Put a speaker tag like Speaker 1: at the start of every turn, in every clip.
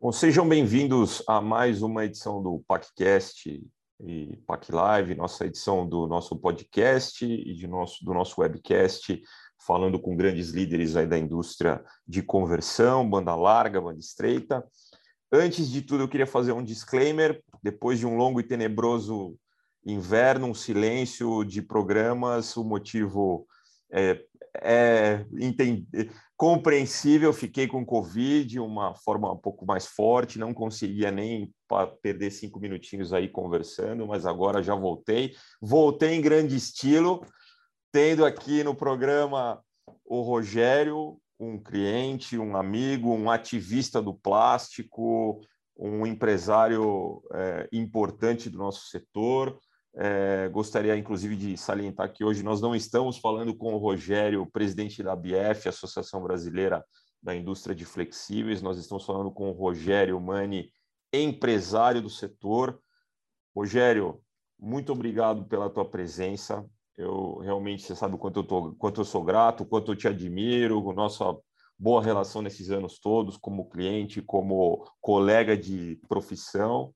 Speaker 1: Bom, sejam bem-vindos a mais uma edição do PacCast e PAC Live, nossa edição do nosso podcast e de nosso, do nosso webcast, falando com grandes líderes aí da indústria de conversão, banda larga, banda estreita. Antes de tudo, eu queria fazer um disclaimer. Depois de um longo e tenebroso inverno, um silêncio de programas, o motivo é, é compreensível. Fiquei com Covid, uma forma um pouco mais forte, não conseguia nem perder cinco minutinhos aí conversando, mas agora já voltei. Voltei em grande estilo, tendo aqui no programa o Rogério, um cliente, um amigo, um ativista do plástico, um empresário é, importante do nosso setor. É, gostaria, inclusive, de salientar que hoje nós não estamos falando com o Rogério, presidente da BF, Associação Brasileira da Indústria de Flexíveis, nós estamos falando com o Rogério Mani, empresário do setor. Rogério, muito obrigado pela tua presença. Eu realmente, você sabe o quanto eu, tô, quanto eu sou grato, quanto eu te admiro, nossa boa relação nesses anos todos, como cliente, como colega de profissão.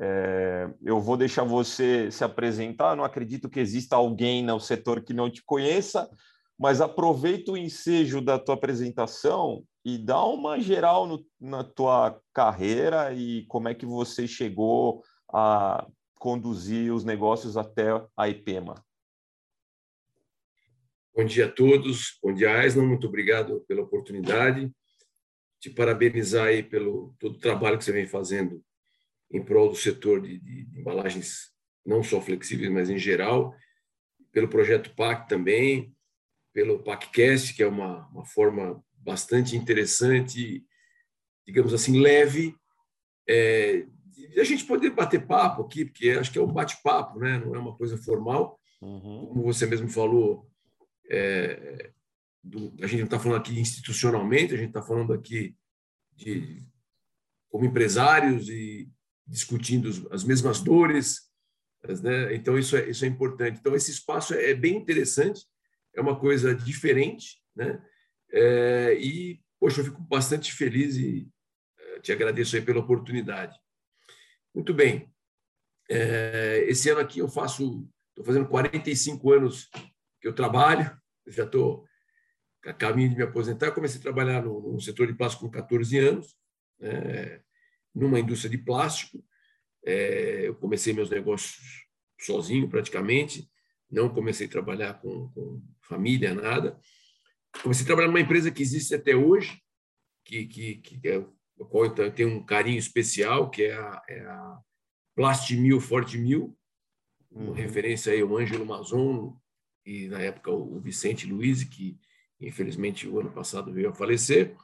Speaker 1: É, eu vou deixar você se apresentar. Não acredito que exista alguém no setor que não te conheça, mas aproveita o ensejo da tua apresentação e dá uma geral no, na tua carreira e como é que você chegou a conduzir os negócios até a IPEMA.
Speaker 2: Bom dia a todos. Bom dia, Aislan. Muito obrigado pela oportunidade. Te parabenizar aí pelo todo o trabalho que você vem fazendo em prol do setor de, de, de embalagens, não só flexíveis, mas em geral. Pelo projeto PAC também, pelo PACcast, que é uma, uma forma bastante interessante, digamos assim, leve, é, de a gente poder bater papo aqui, porque acho que é um bate-papo, né? não é uma coisa formal. Uhum. Como você mesmo falou, é, do, a gente não está falando aqui institucionalmente, a gente está falando aqui de como empresários e discutindo as mesmas dores, né? então isso é, isso é importante. Então esse espaço é bem interessante, é uma coisa diferente, né? É, e poxa, eu fico bastante feliz e é, te agradeço aí pela oportunidade. Muito bem. É, esse ano aqui eu faço, estou fazendo 45 anos que eu trabalho, já estou a caminho de me aposentar. Comecei a trabalhar no, no setor de plástico com 14 anos, né, numa indústria de plástico. É, eu comecei meus negócios sozinho, praticamente. Não comecei a trabalhar com, com família, nada. Comecei a trabalhar numa empresa que existe até hoje, que, que, que é, a qual eu tenho um carinho especial, que é a, é a Plastimil Forte Mil, uma uhum. referência aí ao Ângelo Mazon, e na época o Vicente Luiz, que infelizmente o ano passado veio a falecer.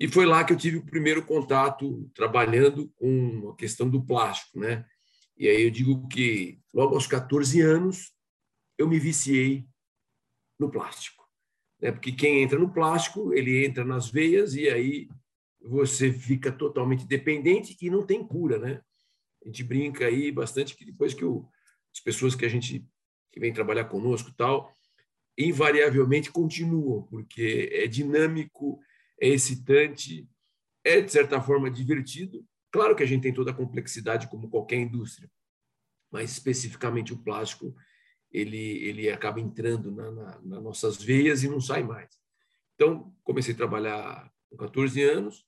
Speaker 2: E foi lá que eu tive o primeiro contato trabalhando com a questão do plástico, né? E aí eu digo que logo aos 14 anos eu me viciei no plástico, né? Porque quem entra no plástico, ele entra nas veias e aí você fica totalmente dependente e não tem cura, né? A gente brinca aí bastante que depois que o, as pessoas que a gente que vem trabalhar conosco tal, invariavelmente continuam, porque é dinâmico, é excitante, é, de certa forma, divertido. Claro que a gente tem toda a complexidade, como qualquer indústria, mas especificamente o plástico, ele, ele acaba entrando na, na, nas nossas veias e não sai mais. Então, comecei a trabalhar com 14 anos,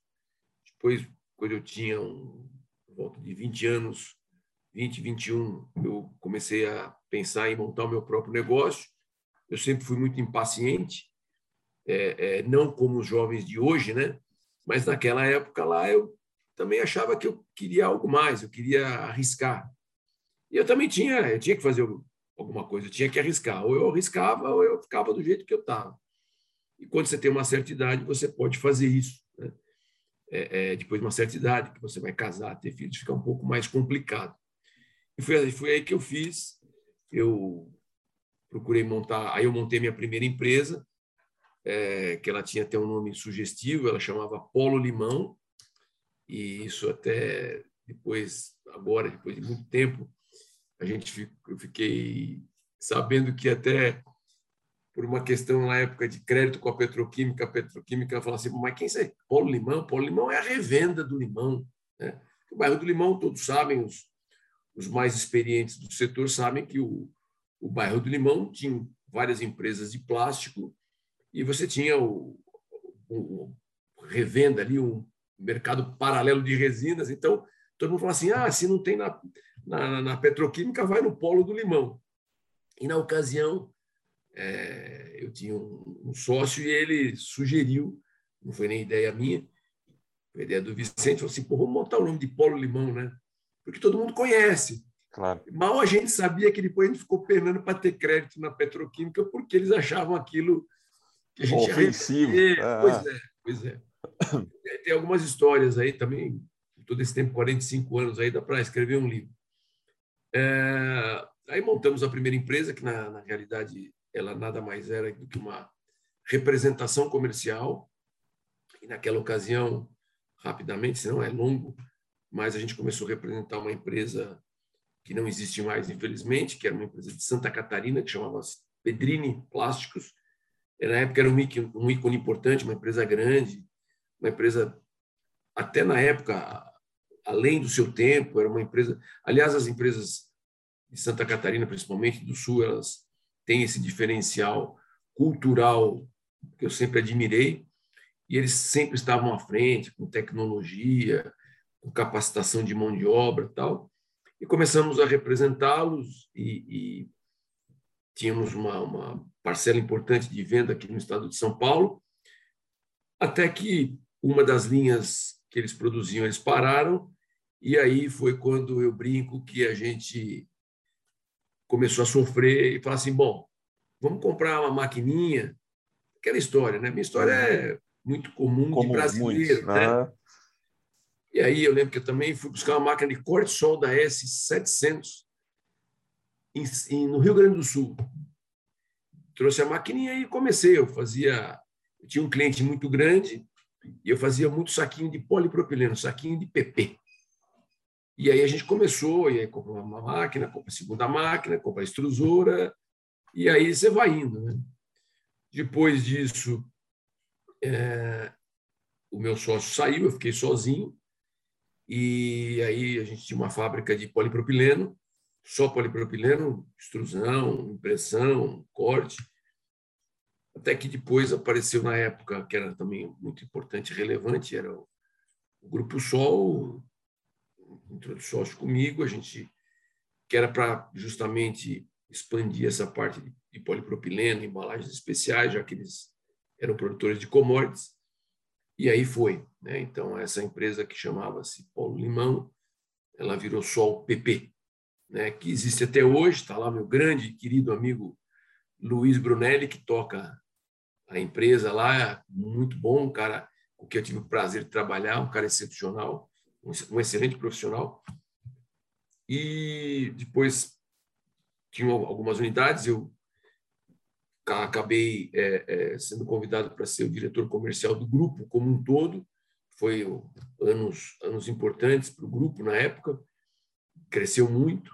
Speaker 2: depois, quando eu tinha um, volta de 20 anos, 20, 21, eu comecei a pensar em montar o meu próprio negócio. Eu sempre fui muito impaciente, é, é, não como os jovens de hoje, né? Mas naquela época lá eu também achava que eu queria algo mais, eu queria arriscar. E eu também tinha, eu tinha que fazer alguma coisa, eu tinha que arriscar. Ou eu arriscava ou eu ficava do jeito que eu estava. E quando você tem uma certa idade, você pode fazer isso. Né? É, é, depois de uma certa idade, que você vai casar, ter filhos, fica um pouco mais complicado. E foi, foi aí que eu fiz. Eu procurei montar. Aí eu montei minha primeira empresa, é, que ela tinha até um nome sugestivo, ela chamava Polo Limão. E isso até depois, agora, depois de muito tempo, a gente eu fiquei sabendo que até por uma questão na época de crédito com a petroquímica, a petroquímica falou assim, mas quem é Paulo Limão? Paulo Limão é a revenda do limão. Né? O bairro do Limão, todos sabem, os, os mais experientes do setor sabem que o, o bairro do Limão tinha várias empresas de plástico e você tinha o, o, o revenda ali, um mercado paralelo de resinas. Então, todo mundo fala assim, ah, se não tem na, na, na petroquímica, vai no polo do Limão. E na ocasião, é, eu tinha um, um, sócio e ele sugeriu, não foi nem ideia minha, foi ideia do Vicente, falou assim, Pô, vamos montar o nome de Polo Limão, né? Porque todo mundo conhece.
Speaker 1: Claro.
Speaker 2: Mal a gente sabia que depois a gente ficou penando para ter crédito na petroquímica porque eles achavam aquilo que a gente
Speaker 1: ofensivo.
Speaker 2: Ah. Pois é, pois é. Tem algumas histórias aí também, todo esse tempo, 45 anos aí, dá para escrever um livro. É, aí montamos a primeira empresa, que na, na realidade ela nada mais era do que uma representação comercial. E naquela ocasião, rapidamente, senão é longo, mas a gente começou a representar uma empresa que não existe mais, infelizmente, que era uma empresa de Santa Catarina, que chamava-se Pedrini Plásticos. Na época era um ícone, importante, uma empresa grande, uma empresa, até na época, além do seu tempo, era uma empresa. Aliás, as empresas de Santa Catarina, principalmente do Sul, elas têm esse diferencial cultural que eu sempre admirei, e eles sempre estavam à frente com tecnologia, com capacitação de mão de obra e tal. E começamos a representá-los e, e tínhamos uma, uma parcela importante de venda aqui no estado de São Paulo, até que uma das linhas que eles produziam, eles pararam, e aí foi quando eu brinco que a gente começou a sofrer e falar assim, bom, vamos comprar uma maquininha, aquela história, né? Minha história é muito comum Como de brasileiro, muitos, né? né? E aí eu lembro que eu também fui buscar uma máquina de corte sol da S700 em, em, no Rio Grande do Sul. Trouxe a maquininha e comecei. Eu fazia, eu tinha um cliente muito grande e eu fazia muito saquinho de polipropileno, saquinho de PP. E aí a gente começou, e aí comprou uma máquina, compra a segunda máquina, compra a extrusora, e aí você vai indo. Né? Depois disso, é, o meu sócio saiu, eu fiquei sozinho, e aí a gente tinha uma fábrica de polipropileno, só polipropileno, extrusão, impressão, corte, até que depois apareceu na época, que era também muito importante e relevante, era o, o Grupo Sol, entrou de sócio comigo, a gente que era para justamente expandir essa parte de, de polipropileno, embalagens especiais, já que eles eram produtores de commodities. E aí foi. Né? Então, essa empresa que chamava-se Paulo Limão, ela virou Sol PP, né? que existe até hoje. Está lá meu grande e querido amigo Luiz Brunelli, que toca a empresa lá, muito bom, um cara com quem eu tive o prazer de trabalhar, um cara excepcional um excelente profissional. E depois tinha algumas unidades, eu acabei é, é, sendo convidado para ser o diretor comercial do grupo como um todo. Foi anos, anos importantes para o grupo na época, cresceu muito.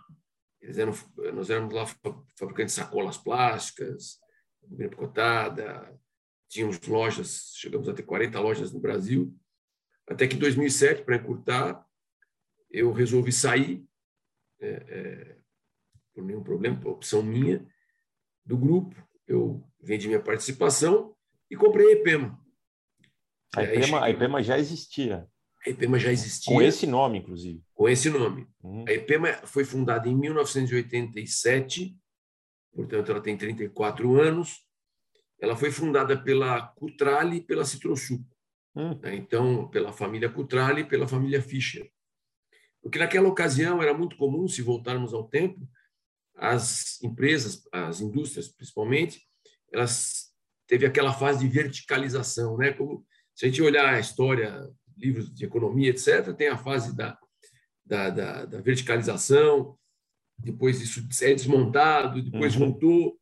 Speaker 2: Eles eram, nós éramos lá fabricantes de sacolas plásticas, cotada, tínhamos lojas, chegamos a ter 40 lojas no Brasil. Até que em 2007, para encurtar, eu resolvi sair, é, é, por nenhum problema, por opção minha, do grupo. Eu vendi minha participação e comprei a EPEMA.
Speaker 1: A EPEMA, a EPEMA já existia.
Speaker 2: A EPEMA já existia.
Speaker 1: Com esse nome, inclusive.
Speaker 2: Com esse nome. Uhum. A EPEMA foi fundada em 1987, portanto, ela tem 34 anos. Ela foi fundada pela Cutrale e pela Citrosuco. Hum. Né? Então, pela família Cutrale e pela família Fischer. Porque naquela ocasião era muito comum, se voltarmos ao tempo, as empresas, as indústrias principalmente, elas teve aquela fase de verticalização, né? Como se a gente olhar a história, livros de economia, etc., tem a fase da, da, da, da verticalização, depois isso é desmontado, depois uhum. voltou.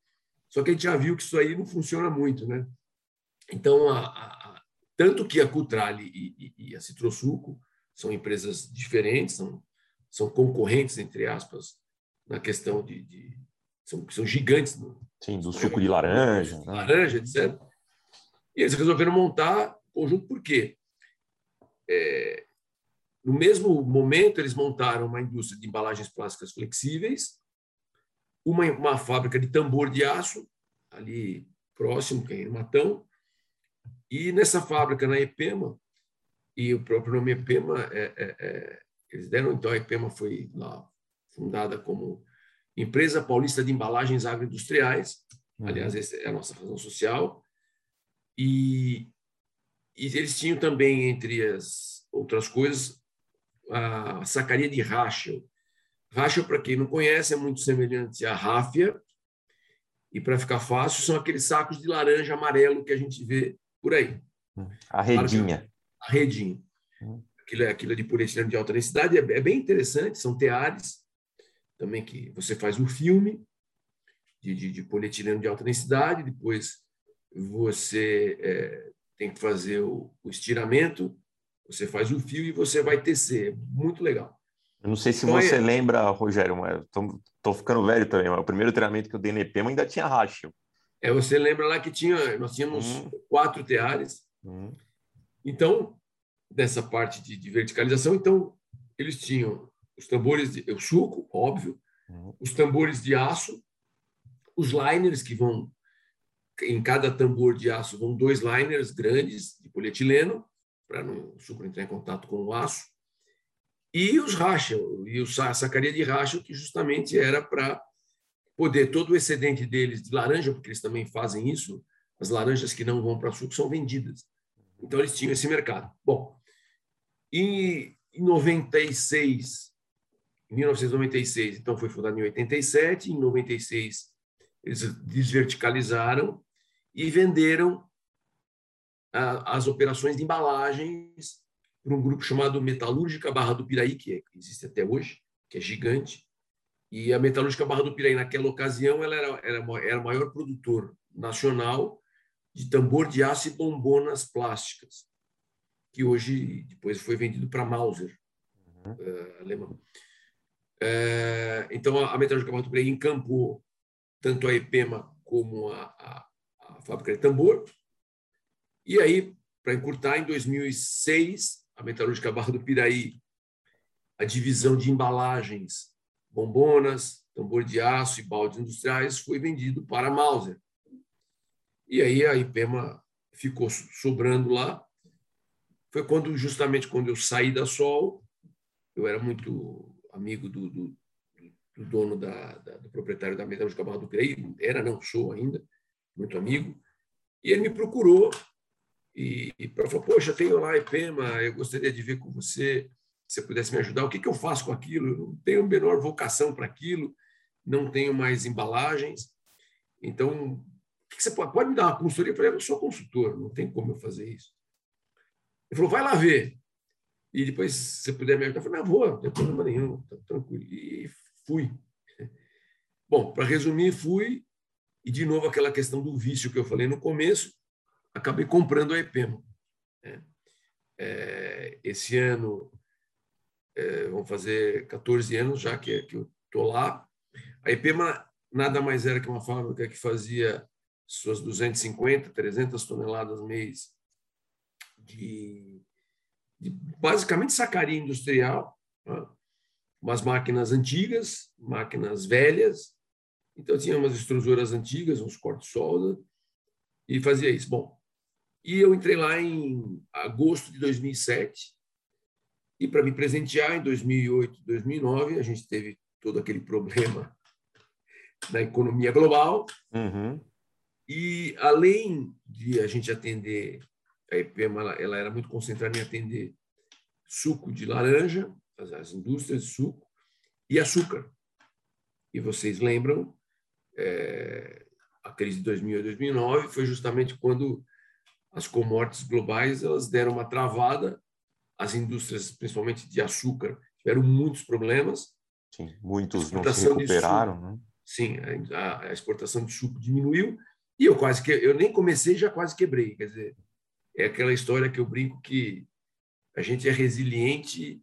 Speaker 2: Só que a gente já viu que isso aí não funciona muito, né? Então, a, a tanto que a Cutrale e, e, e a Citrosuco são empresas diferentes, são, são concorrentes, entre aspas, na questão de, de são, são gigantes. No,
Speaker 1: Sim, do suco de laranja.
Speaker 2: Né? Laranja, etc. E eles resolveram montar o conjunto por quê? É, no mesmo momento, eles montaram uma indústria de embalagens plásticas flexíveis, uma, uma fábrica de tambor de aço, ali próximo, que é em Matão, e nessa fábrica, na EPEMA, e o próprio nome EPEMA, é, é, é, eles deram, então a EPEMA foi lá fundada como Empresa Paulista de Embalagens Agroindustriais, uhum. aliás, essa é a nossa razão social, e, e eles tinham também, entre as outras coisas, a sacaria de Rachel. Rachel, para quem não conhece, é muito semelhante à ráfia, e para ficar fácil, são aqueles sacos de laranja amarelo que a gente vê por aí.
Speaker 1: A redinha.
Speaker 2: A redinha. Hum. Aquilo, é, aquilo é de polietileno de alta densidade, é, é bem interessante, são teares, também que você faz um filme de, de, de polietileno de alta densidade, depois você é, tem que fazer o, o, estiramento, você faz o fio e você vai tecer. Muito legal.
Speaker 1: Eu não sei se então, você é... lembra, Rogério, estou ficando velho também, mas o primeiro treinamento que eu dei no EPM ainda tinha racha.
Speaker 2: É, você lembra lá que tinha, nós tínhamos uhum. quatro teares. Uhum. Então, dessa parte de, de, verticalização, então eles tinham os tambores de o suco, óbvio, uhum. os tambores de aço, os liners que vão em cada tambor de aço vão dois liners grandes de polietileno para o suco entrar em contato com o aço e os Rachel e o, a sacaria de Rachel que justamente era para poder todo o excedente deles de laranja, porque eles também fazem isso, as laranjas que não vão para suco são vendidas. Então eles tinham esse mercado. Bom, em 96, em 1996, então foi fundado em 87, em 96 eles desverticalizaram e venderam as operações de embalagens para um grupo chamado Metalúrgica Barra do Piraí, que existe até hoje, que é gigante, e a Metalúrgica Barra do Piraí, naquela ocasião, ela era, era, era o maior produtor nacional de tambor de aço e bombonas plásticas, que hoje depois foi vendido para Mauser, uhum. uh, alemão. Uh, então, a Metalúrgica Barra do Piraí encampou tanto a EPEMA como a, a, a fábrica de tambor. E aí, para encurtar, em 2006, a Metalúrgica Barra do Piraí, a divisão de embalagens bombonas, tambor de aço e baldes industriais foi vendido para a Mauser. E aí a IPEMA ficou sobrando lá. Foi quando, justamente quando eu saí da Sol, eu era muito amigo do, do, do dono, da, da, do proprietário da Metalúrgica Barra do Piraí, era, não sou ainda, muito amigo, e ele me procurou e, e falou, poxa, tenho lá IPEMA, eu gostaria de ver com você se você pudesse me ajudar, o que, que eu faço com aquilo? Eu não tenho a menor vocação para aquilo, não tenho mais embalagens. Então, que, que você pode, pode me dar uma consultoria? Eu falei, eu sou consultor, não tem como eu fazer isso. Ele falou, vai lá ver. E depois, se você puder me ajudar, eu falei, não, vou, não tem problema nenhum, tá tranquilo. E fui. Bom, para resumir, fui, e de novo aquela questão do vício que eu falei no começo, acabei comprando a EPEMA. Né? É, esse ano é, vão fazer 14 anos já que, que eu estou lá. A IPEMA nada mais era que uma fábrica que fazia suas 250, 300 toneladas mês de, de basicamente sacaria industrial, né? umas máquinas antigas, máquinas velhas. Então tinha umas extrusoras antigas, uns cortes-solda, e fazia isso. Bom, e eu entrei lá em agosto de 2007 e para me presentear, em 2008, 2009, a gente teve todo aquele problema na economia global. Uhum. E além de a gente atender, a IPEMA ela, ela, era muito concentrada em atender suco de laranja, as, as indústrias de suco, e açúcar. E vocês lembram, é, a crise de 2008 2009 foi justamente quando as commodities globais elas deram uma travada as indústrias, principalmente de açúcar, tiveram muitos problemas.
Speaker 1: Sim, muitos não se recuperaram. Né?
Speaker 2: Sim, a, a, exportação de suco diminuiu e eu quase que eu nem comecei já quase quebrei. Quer dizer, é aquela história que eu brinco que a gente é resiliente.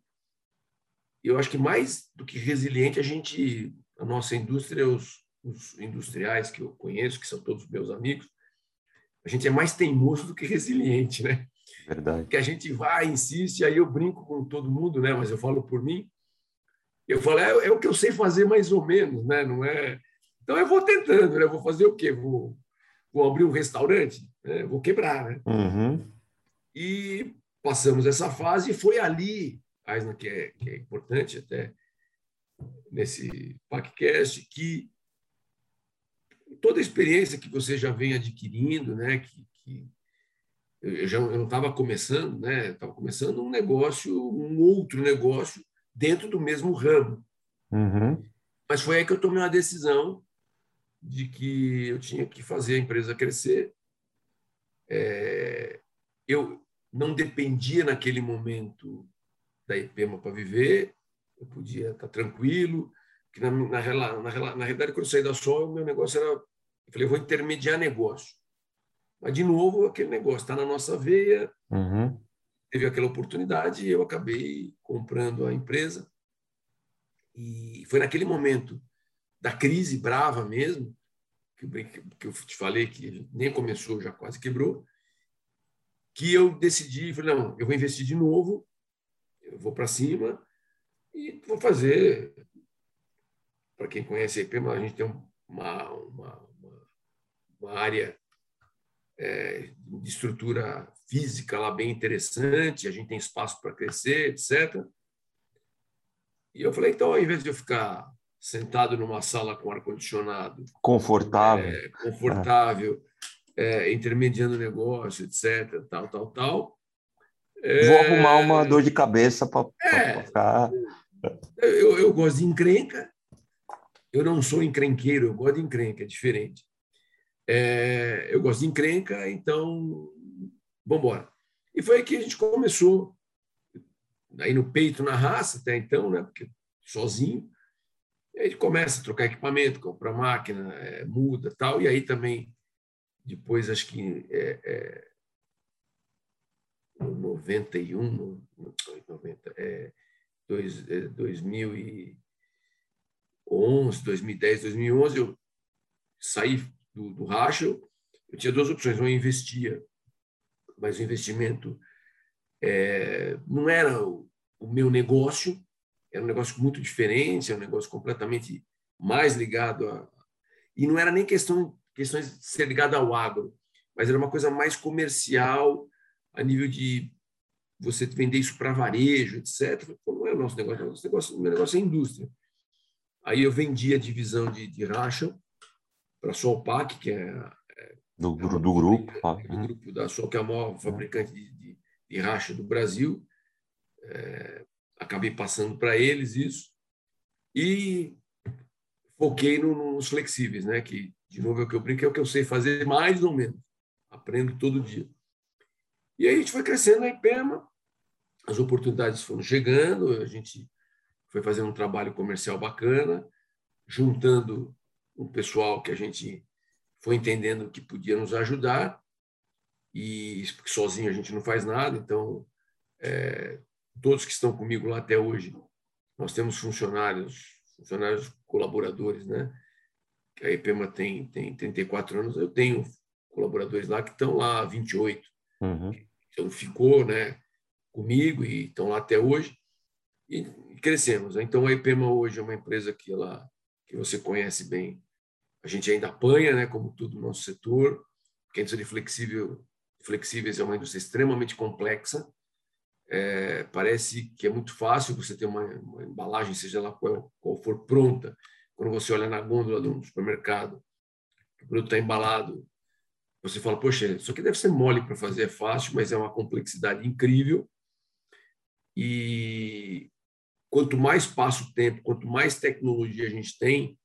Speaker 2: Eu acho que mais do que resiliente a gente a nossa indústria, os, os industriais que eu conheço, que são todos meus amigos, a gente é mais teimoso do que resiliente, né?
Speaker 1: Verdade.
Speaker 2: Que a gente vai, insiste, aí eu brinco com todo mundo, né? Mas eu falo por mim. Eu falo, é, é o que eu sei fazer mais ou menos, né? Não é. Então eu vou tentando, né? Vou fazer o quê? Vou, vou abrir um restaurante, né? vou quebrar, né?
Speaker 1: Uhum.
Speaker 2: E passamos essa fase e foi ali, Aisna, que é, que é importante até nesse podcast, que toda a experiência que você já vem adquirindo, né, que, que eu já eu não estava começando, né, estava começando um negócio, um outro negócio dentro do mesmo ramo.
Speaker 1: Uhum.
Speaker 2: Mas foi aí que eu tomei uma decisão de que eu tinha que fazer a empresa crescer. É, eu não dependia naquele momento da IPEMA para viver, eu podia estar tranquilo, que na, na, na, na realidade, quando eu saí da Sol, o meu negócio era, eu falei, eu vou intermediar negócio. Mas, de novo, aquele negócio está na nossa veia,
Speaker 1: uhum.
Speaker 2: teve aquela oportunidade e eu acabei comprando a empresa. E foi naquele momento da crise brava mesmo, que eu te falei que nem começou, já quase quebrou, que eu decidi, falei, não, eu vou investir de novo, eu vou para cima e vou fazer. Para quem conhece a IP, a gente tem uma, uma, uma, uma área é, de estrutura física lá bem interessante, a gente tem espaço para crescer, etc. E eu falei, então, ao invés de eu ficar sentado numa sala com ar-condicionado.
Speaker 1: Confortável.
Speaker 2: É, confortável, é. É, intermediando negócio, etc., tal, tal, tal.
Speaker 1: Vou arrumar uma dor de cabeça para é. ficar.
Speaker 2: Eu, eu gosto de encrenca. Eu não sou encrenqueiro, eu gosto de encrenca, é diferente. É, eu gosto de encrenca, então vamos embora. E foi aí que a gente começou, aí no peito, na raça, até então, né? Porque sozinho. E aí começa a trocar equipamento, comprar máquina, é, muda tal. E aí também, depois, acho que é, é, 91, no, 90, é, dois, é, 2011, 2010, 2011, eu saí do, do eu tinha duas opções. Eu investia, mas o investimento é, não era o, o meu negócio, era um negócio muito diferente, era um negócio completamente mais ligado a. E não era nem questão questões de ser ligado ao agro, mas era uma coisa mais comercial, a nível de você vender isso para varejo, etc. Não é o nosso negócio, nosso negócio, o meu negócio é indústria. Aí eu vendi a divisão de, de racha para a Solpac, que é, é
Speaker 1: do, é do grupo,
Speaker 2: do grupo da Sol, que é a maior fabricante de, de, de racha do Brasil. É, acabei passando para eles isso e foquei no, nos flexíveis, né? Que de novo é o que eu brinco, é o que eu sei fazer mais ou menos, aprendo todo dia. E aí a gente foi crescendo na IPEMA, as oportunidades foram chegando, a gente foi fazendo um trabalho comercial bacana, juntando um pessoal que a gente foi entendendo que podia nos ajudar, e sozinho a gente não faz nada, então é, todos que estão comigo lá até hoje, nós temos funcionários, funcionários colaboradores, né? A IPEMA tem, tem 34 anos, eu tenho colaboradores lá que estão lá há 28.
Speaker 1: Uhum.
Speaker 2: Então ficou, né, comigo e estão lá até hoje e crescemos. Então a IPEMA hoje é uma empresa que ela que você conhece bem. A gente ainda apanha, né, como tudo no nosso setor, porque a indústria de flexível, flexíveis é uma indústria extremamente complexa é, parece que é muito fácil você ter uma, uma embalagem, seja lá qual, qual, for, pronta. Quando você olha na gôndola de um supermercado, o produto está embalado, você fala, poxa, isso aqui deve ser mole para fazer, é fácil, mas é uma complexidade incrível. E quanto mais passa o tempo, quanto mais tecnologia a gente tem,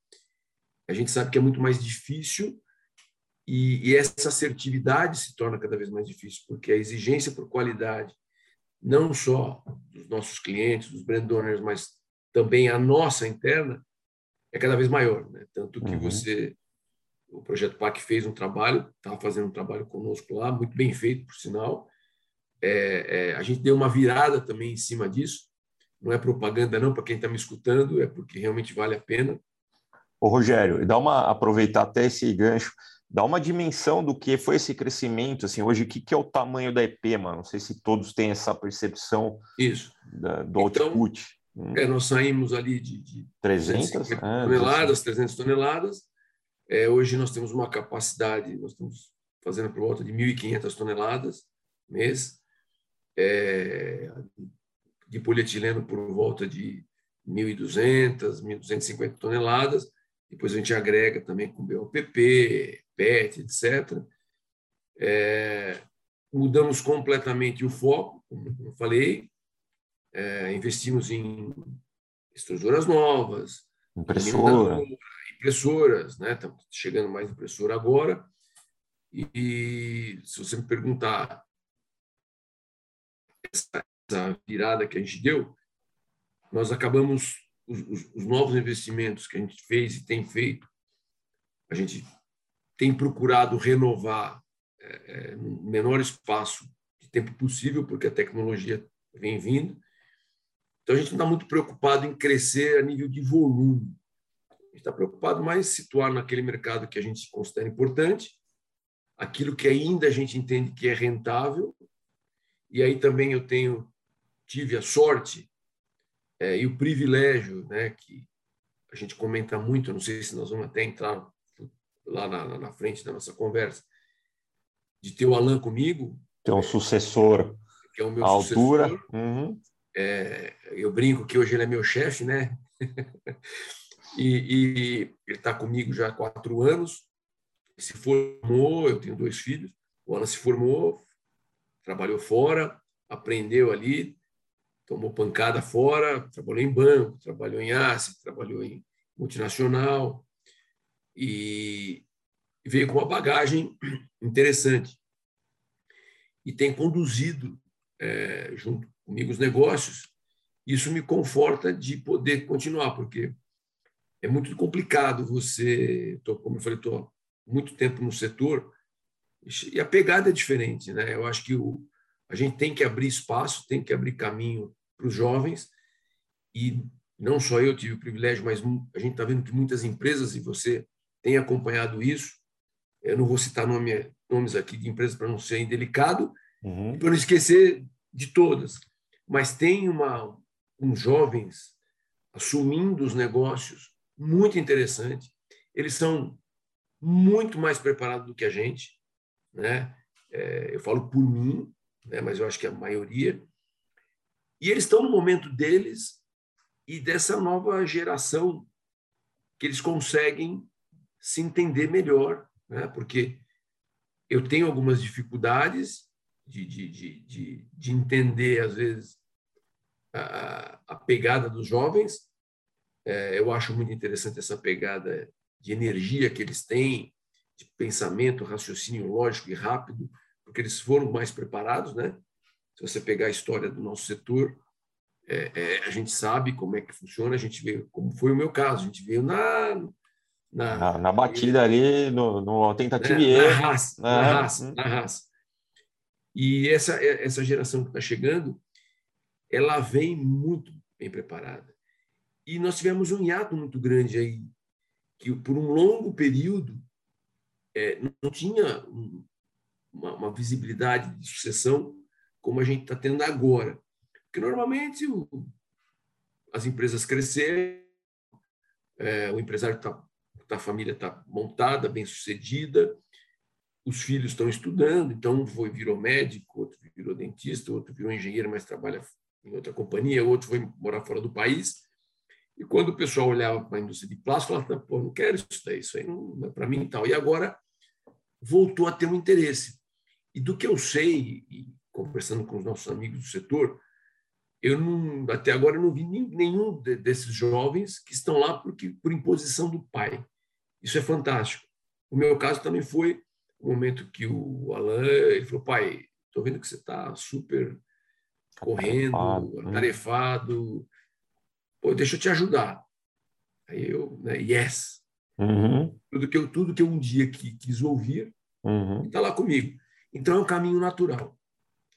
Speaker 2: a gente sabe que é muito mais difícil e, e essa assertividade se torna cada vez mais difícil, porque a exigência por qualidade, não só dos nossos clientes, dos brand owners, mas também a nossa interna, é cada vez maior. Né? Tanto que uhum. você, o Projeto PAC fez um trabalho, estava fazendo um trabalho conosco lá, muito bem feito, por sinal. É, é, a gente deu uma virada também em cima disso. Não é propaganda, não, para quem está me escutando, é porque realmente vale a pena.
Speaker 1: Ô, Rogério, dá uma aproveitar até esse gancho, dá uma dimensão do que foi esse crescimento, assim, hoje, o que, que é o tamanho da EP, mano? Não sei se todos têm essa percepção
Speaker 2: Isso.
Speaker 1: Da, do então, output.
Speaker 2: É, nós saímos ali de, de
Speaker 1: 300
Speaker 2: é, toneladas, 300 toneladas. É, hoje nós temos uma capacidade, nós estamos fazendo por volta de 1.500 toneladas mês, é, de polietileno por volta de 1.200, 1.250 toneladas. Depois a gente agrega também com BOPP, PET, etc. É, mudamos completamente o foco, como eu falei, é, investimos em estruturas novas,
Speaker 1: impressora.
Speaker 2: impressoras, né? Estamos chegando mais impressora agora. E, e se você me perguntar essa, essa virada que a gente deu, nós acabamos os, os, os, novos investimentos que a gente fez e tem feito, a gente tem procurado renovar é, é, no menor espaço de tempo possível, porque a tecnologia vem vindo. Então, a gente não está muito preocupado em crescer a nível de volume. A gente está preocupado mais em situar naquele mercado que a gente considera importante, aquilo que ainda a gente entende que é rentável. E aí também eu tenho tive a sorte é, e o privilégio, né, que a gente comenta muito, não sei se nós vamos até entrar lá na, na frente da nossa conversa, de ter o Alan comigo.
Speaker 1: Ter um sucessor.
Speaker 2: Que é o meu
Speaker 1: à altura. Uhum.
Speaker 2: É, eu brinco que hoje ele é meu chefe, né? e, e, ele está comigo já há quatro anos. Se formou, eu tenho dois filhos. O Alan se formou, trabalhou fora, aprendeu ali, tomou pancada fora, trabalhou em banco, trabalhou em ASSE, trabalhou em multinacional e veio com uma bagagem interessante. E tem conduzido é, junto comigo os negócios. Isso me conforta de poder continuar, porque é muito complicado você, tô, como eu falei, estou muito tempo no setor e a pegada é diferente, né? Eu acho que o, a gente tem que abrir espaço, tem que abrir caminho para os jovens. E não só eu tive o privilégio, mas a gente está vendo que muitas empresas, e você tem acompanhado isso, eu não vou citar nome, nomes aqui de empresas para não ser indelicado, uhum. para não esquecer de todas, mas tem uma, uns jovens assumindo os negócios muito interessante. Eles são muito mais preparados do que a gente, né? É, eu falo por mim, né? mas eu acho que a maioria. E eles estão no momento deles e dessa nova geração que eles conseguem se entender melhor, né? porque eu tenho algumas dificuldades de, de, de, de, de entender, às vezes, a, a pegada dos jovens. É, eu acho muito interessante essa pegada de energia que eles têm, de pensamento, raciocínio lógico e rápido, porque eles foram mais preparados, né? Se você pegar a história do nosso setor, é, é, a gente sabe como é que funciona, a gente veio, como foi o meu caso, a gente veio na
Speaker 1: na, na, na batida ali, no, no tentativa
Speaker 2: erro. Na raça, na né? raça, uhum. na raça. E essa, essa geração que está chegando, ela vem muito bem preparada. E nós tivemos um hiato muito grande aí, que por um longo período é, não tinha uma, uma visibilidade de sucessão como a gente está tendo agora. Porque normalmente o, as empresas cresceram, é, o empresário está, a família está montada, bem sucedida, os filhos estão estudando, então um foi, virou médico, outro virou dentista, outro virou engenheiro, mas trabalha em outra companhia, outro foi morar fora do país. E quando o pessoal olhava para a indústria de plástico, falava, pô, não quero isso daí, isso aí não é para mim e tal. E agora voltou a ter um interesse. E do que eu sei, conversando com os nossos amigos do setor, eu não, até agora eu não vi nenhum desses jovens que estão lá porque por imposição do pai. Isso é fantástico. O meu caso também foi o momento que o Alan ele falou, pai, estou vendo que você está super correndo, atarefado, atarefado. Pô, deixa eu te ajudar. Aí eu, né, yes. Uhum. Tudo que eu tudo que eu um dia quis ouvir, uhum. está lá comigo. Então, é um caminho natural.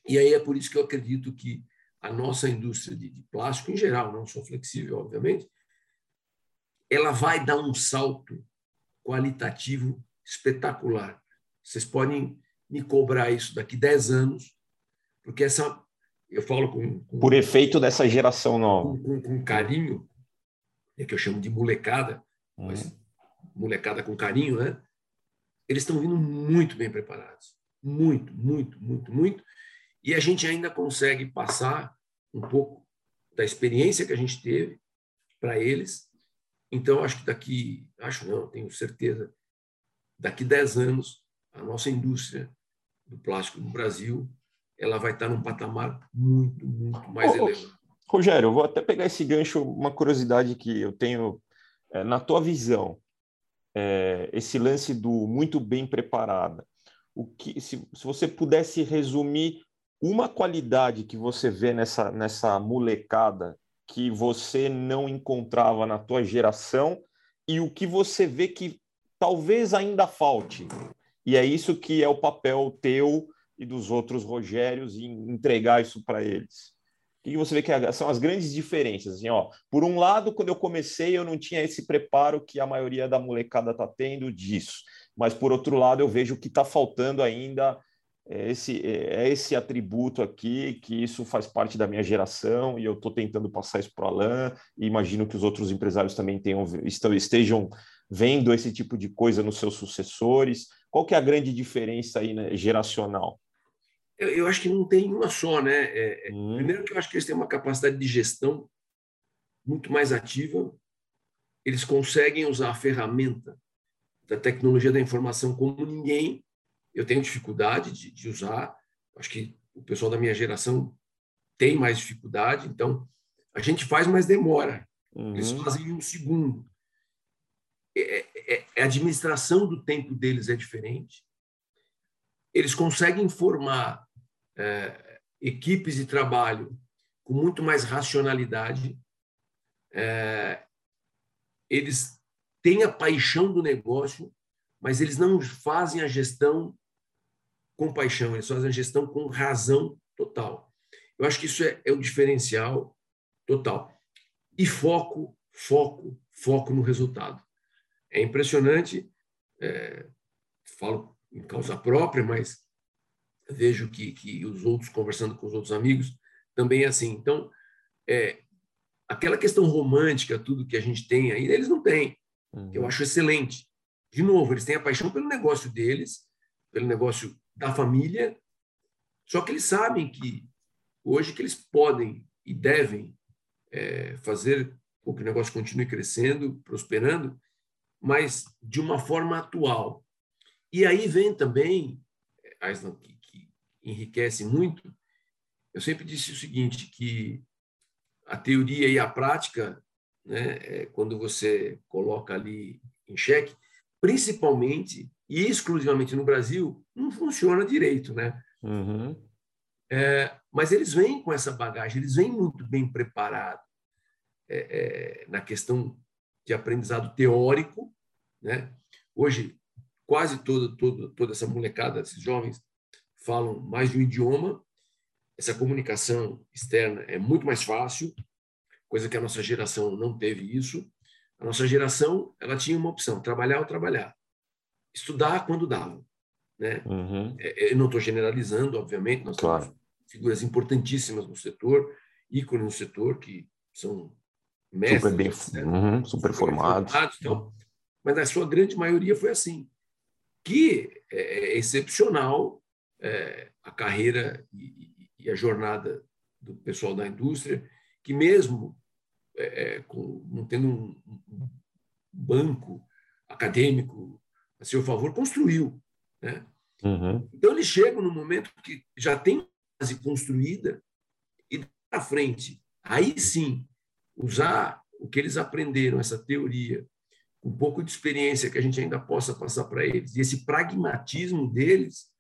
Speaker 2: E aí é por isso que eu acredito que a nossa indústria de, de plástico, em geral, não só flexível, obviamente, ela vai dar um salto qualitativo espetacular. Vocês podem me cobrar isso daqui 10 anos, porque essa eu falo com, com
Speaker 1: por efeito dessa geração nova,
Speaker 2: com, com, com carinho, é que eu chamo de molecada, uhum. mas molecada com carinho, né? Eles estão vindo muito bem preparados, muito, muito, muito, muito, e a gente ainda consegue passar um pouco da experiência que a gente teve para eles. Então, acho que daqui, acho não, tenho certeza, daqui 10 anos, a nossa indústria do plástico no Brasil, ela vai estar num patamar muito, muito mais oh, elevado.
Speaker 1: Rogério, eu vou até pegar esse gancho, uma curiosidade que eu tenho é, na tua visão, é, esse lance do muito bem preparada. O que, se, se você pudesse resumir uma qualidade que você vê nessa, nessa molecada que você não encontrava na tua geração e o que você vê que talvez ainda falte. E é isso que é o papel teu e dos outros Rogérios em entregar isso para eles. Que você vê que são as grandes diferenças? Assim, ó, por um lado, quando eu comecei, eu não tinha esse preparo que a maioria da molecada está tendo disso. Mas, por outro lado, eu vejo que está faltando ainda é esse, é, é esse atributo aqui, que isso faz parte da minha geração e eu estou tentando passar isso para o Alain e imagino que os outros empresários também tenham, estejam vendo esse tipo de coisa nos seus sucessores. Qual que é a grande diferença aí né, geracional?
Speaker 2: Eu, eu, acho que não tem uma só, né? É, é, hum. Primeiro que eu acho que eles têm uma capacidade de gestão muito mais ativa, eles conseguem usar a ferramenta da tecnologia da informação como ninguém eu tenho dificuldade de, de usar. Acho que o pessoal da minha geração tem mais dificuldade, então a gente faz, mas demora. Uhum. Eles fazem em um segundo. É, é, é, a administração do tempo deles é diferente. Eles conseguem formar é, equipes de trabalho com muito mais racionalidade. É, eles têm a paixão do negócio, mas eles não fazem a gestão com paixão, eles fazem a gestão com razão total. Eu acho que isso é, é o diferencial total. E foco, foco, foco no resultado. É impressionante, é, falo em causa própria, mas vejo que, que os outros, conversando com os outros amigos, também é assim. Então, é, aquela questão romântica, tudo que a gente tem aí, eles não têm, uhum. eu acho excelente. De novo, eles têm a paixão pelo negócio deles, pelo negócio da família, só que eles sabem que hoje que eles podem e devem é, fazer com que o negócio continue crescendo, prosperando, mas de uma forma atual. E aí vem também, Aislan, que, que enriquece muito, eu sempre disse o seguinte, que a teoria e a prática, né, é, quando você coloca ali em xeque, principalmente e exclusivamente no Brasil, não funciona direito, né?
Speaker 1: Uhum.
Speaker 2: É, mas eles vêm com essa bagagem, eles vêm muito bem preparados é, é, na questão de aprendizado teórico, né? Hoje, quase toda, toda, toda essa molecada, esses jovens, falam mais de um idioma, essa comunicação externa é muito mais fácil, coisa que a nossa geração não teve isso. A nossa geração, ela tinha uma opção, trabalhar ou trabalhar estudar quando dava. Né?
Speaker 1: Uhum.
Speaker 2: É, é, eu não estou generalizando, obviamente, nós claro. temos figuras importantíssimas no setor, ícones no setor, que são mestres.
Speaker 1: Super, bem, né? uhum, super, formados. formados
Speaker 2: então, mas a sua grande maioria foi assim. Que é, é excepcional é, a carreira e, e, a jornada do pessoal da indústria, que mesmo é, é com, não tendo um, um banco acadêmico a seu favor, construiu. Né?
Speaker 1: Uhum.
Speaker 2: Então, eles chegam no momento que já tem base construída e à frente, aí sim, usar o que eles aprenderam, essa teoria, um pouco de experiência que a gente ainda possa passar para eles, e esse pragmatismo deles,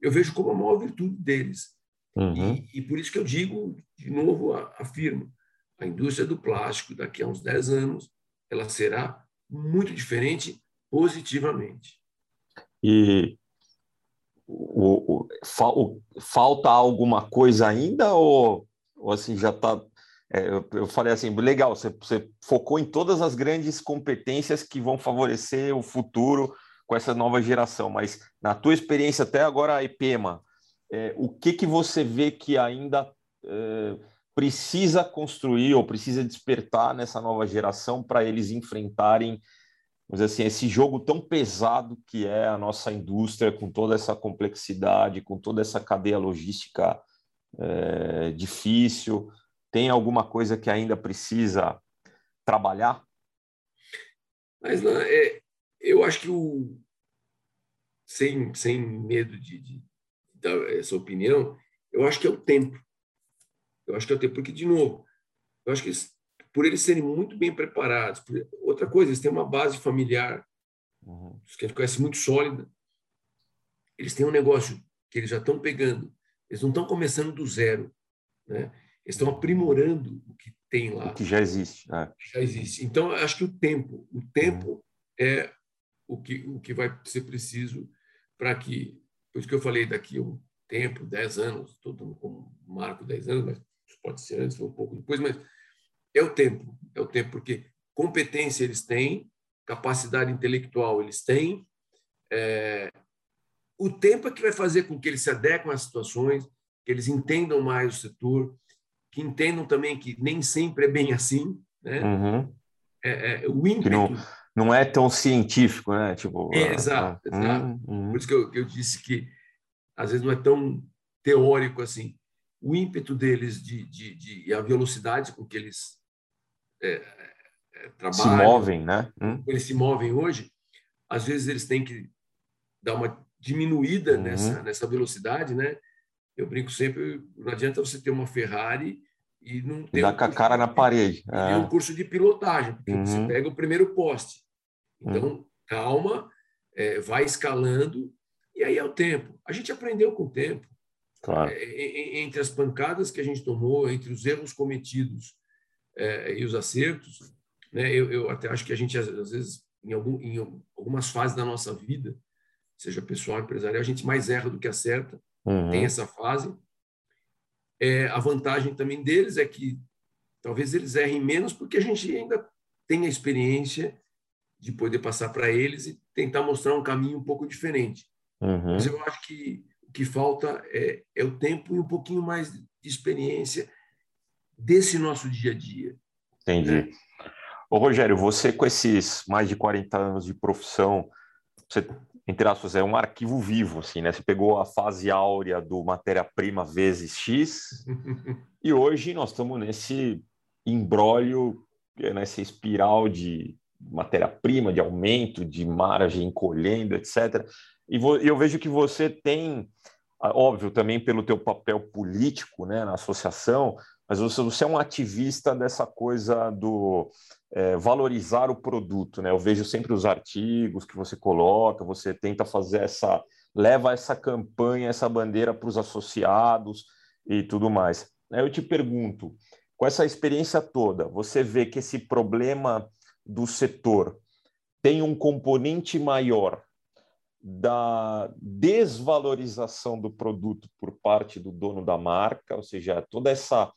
Speaker 2: eu vejo como a maior virtude deles.
Speaker 1: Uhum.
Speaker 2: E, e, por isso que eu digo, de novo, afirmo, a indústria do plástico, daqui a uns 10 anos, ela será muito diferente positivamente.
Speaker 1: E o, o, o, falta alguma coisa ainda ou, ou assim já está é, eu, eu, falei assim, legal, você, você, focou em todas as grandes competências que vão favorecer o futuro com essa nova geração, mas na tua experiência até agora a IPEMA, é, o que que você vê que ainda é, precisa construir ou precisa despertar nessa nova geração para eles enfrentarem dizer assim, esse jogo tão pesado que é a nossa indústria, com toda essa complexidade, com toda essa cadeia logística é, difícil, tem alguma coisa que ainda precisa trabalhar?
Speaker 2: Mas é, eu acho que o sem, sem medo de, de, de dar essa opinião, eu acho que é o tempo. Eu acho que é tempo, porque, de novo, eu acho que por eles serem muito bem preparados, por... outra coisa, eles têm uma base familiar, uhum. que a gente conhece muito sólida, eles têm um negócio que eles já estão pegando, eles não estão começando do zero, né? eles estão aprimorando o que tem lá.
Speaker 1: O que já existe. É.
Speaker 2: Já existe. Então, acho que o tempo, o tempo uhum. é o que, o que vai ser preciso para que, por isso que eu falei daqui a um tempo, 10 anos, estou dando como marco 10 anos, mas pode ser antes, um pouco depois, mas é o tempo, é o tempo, porque competência eles têm, capacidade intelectual eles têm, é, o tempo é que vai fazer com que eles se adequem às situações, que eles entendam mais o setor, que entendam também que nem sempre é bem assim, né? Uhum. É, é, o ímpeto...
Speaker 1: Não, não, é tão científico, né? Tipo,
Speaker 2: é, exato, ah, exato. Uhum. Por isso que eu, que eu disse que às vezes não é tão teórico assim o ímpeto deles de, de, de, a velocidade com que eles é, é, trabalham,
Speaker 1: se movem, né?
Speaker 2: Hum? Eles se movem hoje. Às vezes eles têm que dar uma diminuída uhum. nessa nessa velocidade, né? Eu brinco sempre, não adianta você ter uma Ferrari e não ter
Speaker 1: dá um com a cara de, na parede.
Speaker 2: É. um curso de pilotagem, porque uhum. você pega o primeiro poste. Então, uhum. calma, é, vai escalando e aí é o tempo. A gente aprendeu com o tempo. Claro. É, entre as pancadas que a gente tomou, entre os erros cometidos é, e os acertos, né, eu, eu, até acho que a gente, às, vezes, em, algum, em algumas fases da nossa vida, seja pessoal, empresarial, a gente mais erra do que acerta, uhum. tem essa fase. É, a vantagem também deles é que talvez eles errem menos porque a gente ainda tem a experiência de poder passar para eles e tentar mostrar um caminho um pouco diferente. Uhum. Mas eu acho que o que falta é, é o tempo e um pouquinho mais de experiência desse nosso dia a dia.
Speaker 1: Entendi. Né? Ô, Rogério, você com esses mais de 40 anos de profissão, você, entre aspas, é um arquivo vivo, assim, né? Você pegou a fase áurea do matéria-prima vezes X e hoje nós estamos nesse embrólio, nessa espiral de matéria-prima, de aumento, de margem encolhendo, etc. E eu vejo que você tem, óbvio, também pelo teu papel político né, na associação, mas você, você é um ativista dessa coisa do é, valorizar o produto. Né? Eu vejo sempre os artigos que você coloca, você tenta fazer essa, leva essa campanha, essa bandeira para os associados e tudo mais. Eu te pergunto, com essa experiência toda, você vê que esse problema do setor tem um componente maior da desvalorização do produto por parte do dono da marca, ou seja, toda essa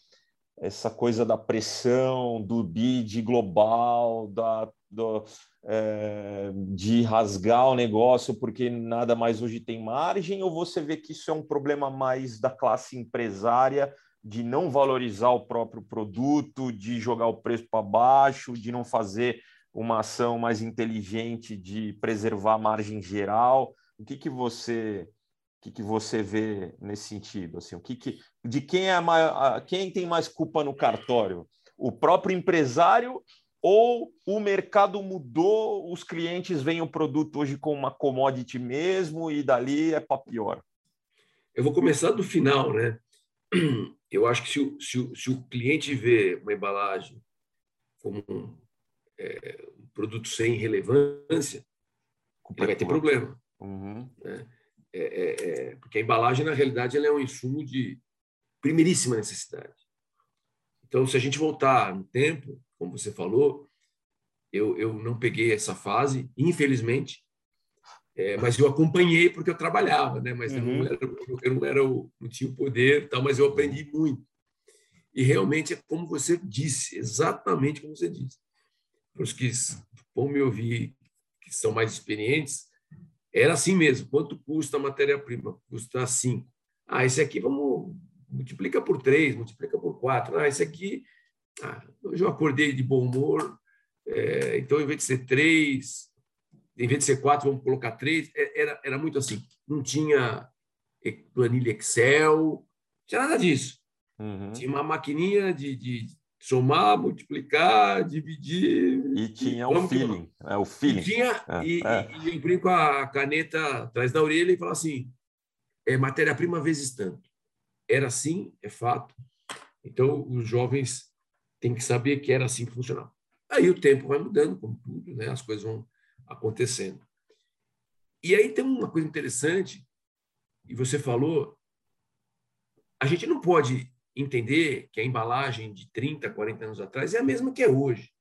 Speaker 1: essa coisa da pressão, do bid global, da, do, é, de rasgar o negócio porque nada mais hoje tem margem, ou você vê que isso é um problema mais da classe empresária de não valorizar o próprio produto, de jogar o preço para baixo, de não fazer uma ação mais inteligente de preservar a margem geral? O que, que você o que, que você vê nesse sentido? Assim, o que, que de quem é a, quem tem mais culpa no cartório? O próprio empresário ou o mercado mudou, os clientes veem o produto hoje como uma commodity mesmo e dali é para pior?
Speaker 2: Eu vou começar do final, né? Eu acho que se o, se o, se o cliente vê uma embalagem como um, é, um produto sem relevância, ele vai ter problema. Uhum. Né? É, é, é, porque a embalagem, na realidade, ela é um insumo de primeiríssima necessidade. Então, se a gente voltar no tempo, como você falou, eu, eu não peguei essa fase, infelizmente, é, mas eu acompanhei porque eu trabalhava, né? Mas uhum. eu não era, eu não era o, não tinha o poder, tal, mas eu aprendi muito. E realmente é como você disse, exatamente como você disse. Para os que vão me ouvir, que são mais experientes, era assim mesmo. Quanto custa a matéria-prima? Custa 5. Ah, esse aqui vamos multiplica por 3, multiplica por 4. Ah, esse aqui, ah, hoje eu acordei de bom humor, é, então em vez de ser 3, em vez de ser 4, vamos colocar 3. É, era, era muito assim. Não tinha planilha Excel, não tinha nada disso. Uhum. Tinha uma maquininha de, de, somar, multiplicar, dividir.
Speaker 1: E tinha o feeling. É, o feeling.
Speaker 2: E, tinha, é, e, é. e, eu brinco a caneta atrás da orelha e falo assim: é matéria-prima vezes tanto. Era assim, é fato. Então, os jovens têm que saber que era assim que funcionava. Aí o tempo vai mudando, como tudo, né? as coisas vão acontecendo. E aí tem uma coisa interessante, e você falou, a gente não pode entender que a embalagem de 30, 40 anos atrás é a mesma que é hoje.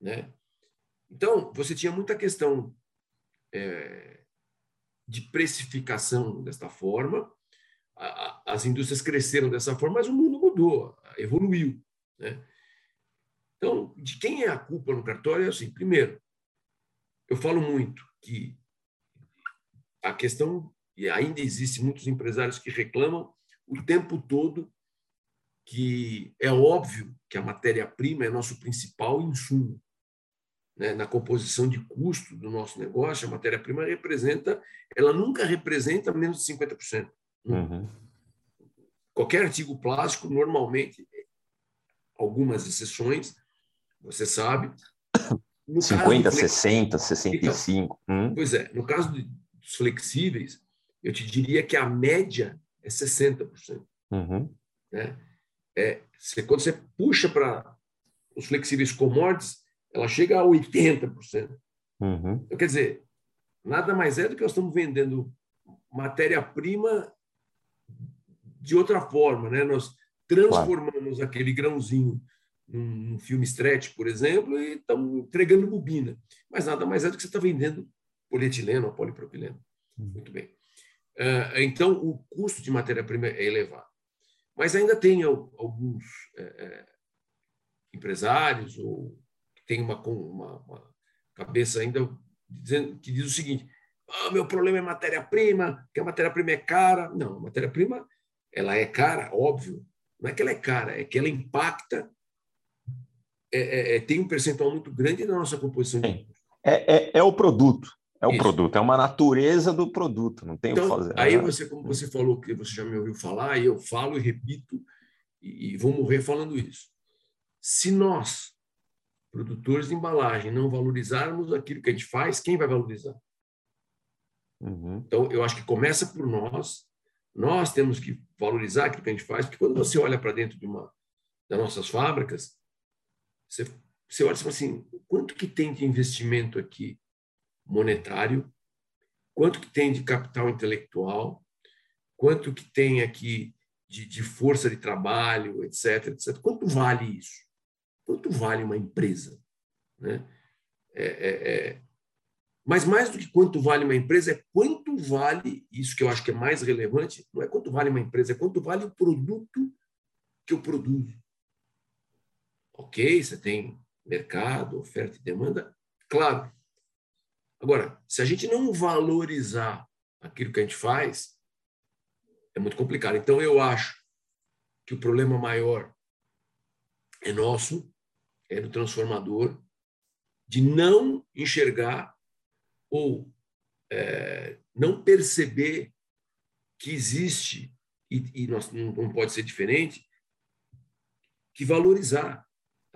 Speaker 2: Né? Então, você tinha muita questão é, de precificação desta forma, a, a, as indústrias cresceram dessa forma, mas o mundo mudou, evoluiu. Né? Então, de quem é a culpa no cartório é assim: primeiro, eu falo muito que a questão, e ainda existe muitos empresários que reclamam o tempo todo que é óbvio que a matéria-prima é nosso principal insumo. Né? Na composição de custo do nosso negócio, a matéria-prima representa, ela nunca representa menos de 50%. Uhum. Qualquer artigo plástico, normalmente, algumas exceções, você sabe.
Speaker 1: No 50, 60, 65. Então, hum.
Speaker 2: Pois é, no caso dos flexíveis, eu te diria que a média é 60%. Uhum. Né? é, você, quando você puxa para os flexíveis commodities, ela chega a 80%. Uhum. Então, quer dizer, nada mais é do que nós estamos vendendo matéria-prima de outra forma, né? Nós transformamos claro. aquele grãozinho num filme stretch, por exemplo, e estamos entregando bobina. Mas nada mais é do que você está vendendo polietileno ou polipropileno. Uhum. Muito bem. Uh, então, o custo de matéria-prima é elevado. Mas ainda tem alguns é, é, empresários ou que tem uma, uma, uma, cabeça ainda dizendo que diz o seguinte: ah, meu problema é matéria-prima, que a matéria-prima é cara. Não, a matéria-prima ela é cara, óbvio. Não é que ela é cara, é que ela impacta, é, é, é tem um percentual muito grande na nossa composição de
Speaker 1: é, é, é o produto. É o Isso. produto, é uma natureza do produto, não tem então, o que então, fazer.
Speaker 2: Aí você, como você falou, que você já me ouviu falar, e eu falo e repito, e, e vou morrer falando isso. Se nós, produtores de embalagem, não valorizarmos aquilo que a gente faz, quem vai valorizar? Uhum. Então, eu acho que começa por nós, nós temos que valorizar aquilo que a gente faz, porque quando você olha para dentro de uma das nossas fábricas, você, você olha e fala assim, quanto que tem de investimento aqui monetário, quanto que tem de capital intelectual, quanto que tem aqui de, de força de trabalho, etc, etc. Quanto vale isso? Quanto vale uma empresa? Né? É, é, é... Mas mais do que quanto vale uma empresa, é quanto vale, isso que eu acho que é mais relevante, não é quanto vale uma empresa, é quanto vale o produto que eu produzo. Ok, você tem mercado, oferta e demanda, claro, Agora, se a gente não valorizar aquilo que a gente faz, é muito complicado. Então, eu acho que o problema maior é nosso, é do transformador, de não enxergar ou é, não perceber que existe, e, e nós, não, não, pode ser diferente, que valorizar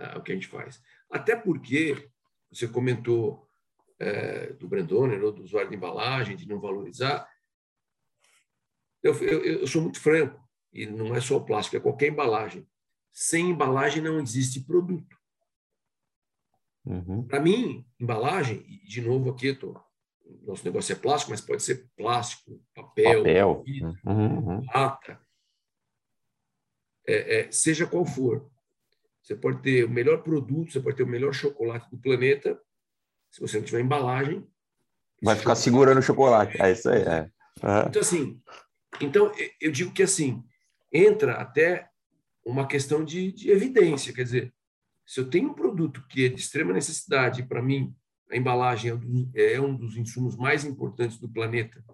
Speaker 2: tá, o que a gente faz. Até porque, você comentou é, do Brandoner ou do usuário de embalagem, de não valorizar. Eu, eu, eu, sou muito franco, e não é só o plástico, é qualquer embalagem. Sem embalagem não existe produto. Uhum. Para mim, embalagem, e de novo aqui, tô, nosso negócio é plástico, mas pode ser plástico, papel,
Speaker 1: papel. Vidro, uhum. uhum.
Speaker 2: lata, é, é, seja qual for. Você pode ter o melhor produto, você pode ter o melhor chocolate do planeta, se você não tiver embalagem.
Speaker 1: Vai ficar segurando o chocolate. É isso aí. É.
Speaker 2: Uhum. Então, assim, então, eu digo que assim, entra até uma questão de, de evidência. Quer dizer, se eu tenho um produto que é de extrema necessidade, para mim, a embalagem é um dos insumos mais importantes do planeta,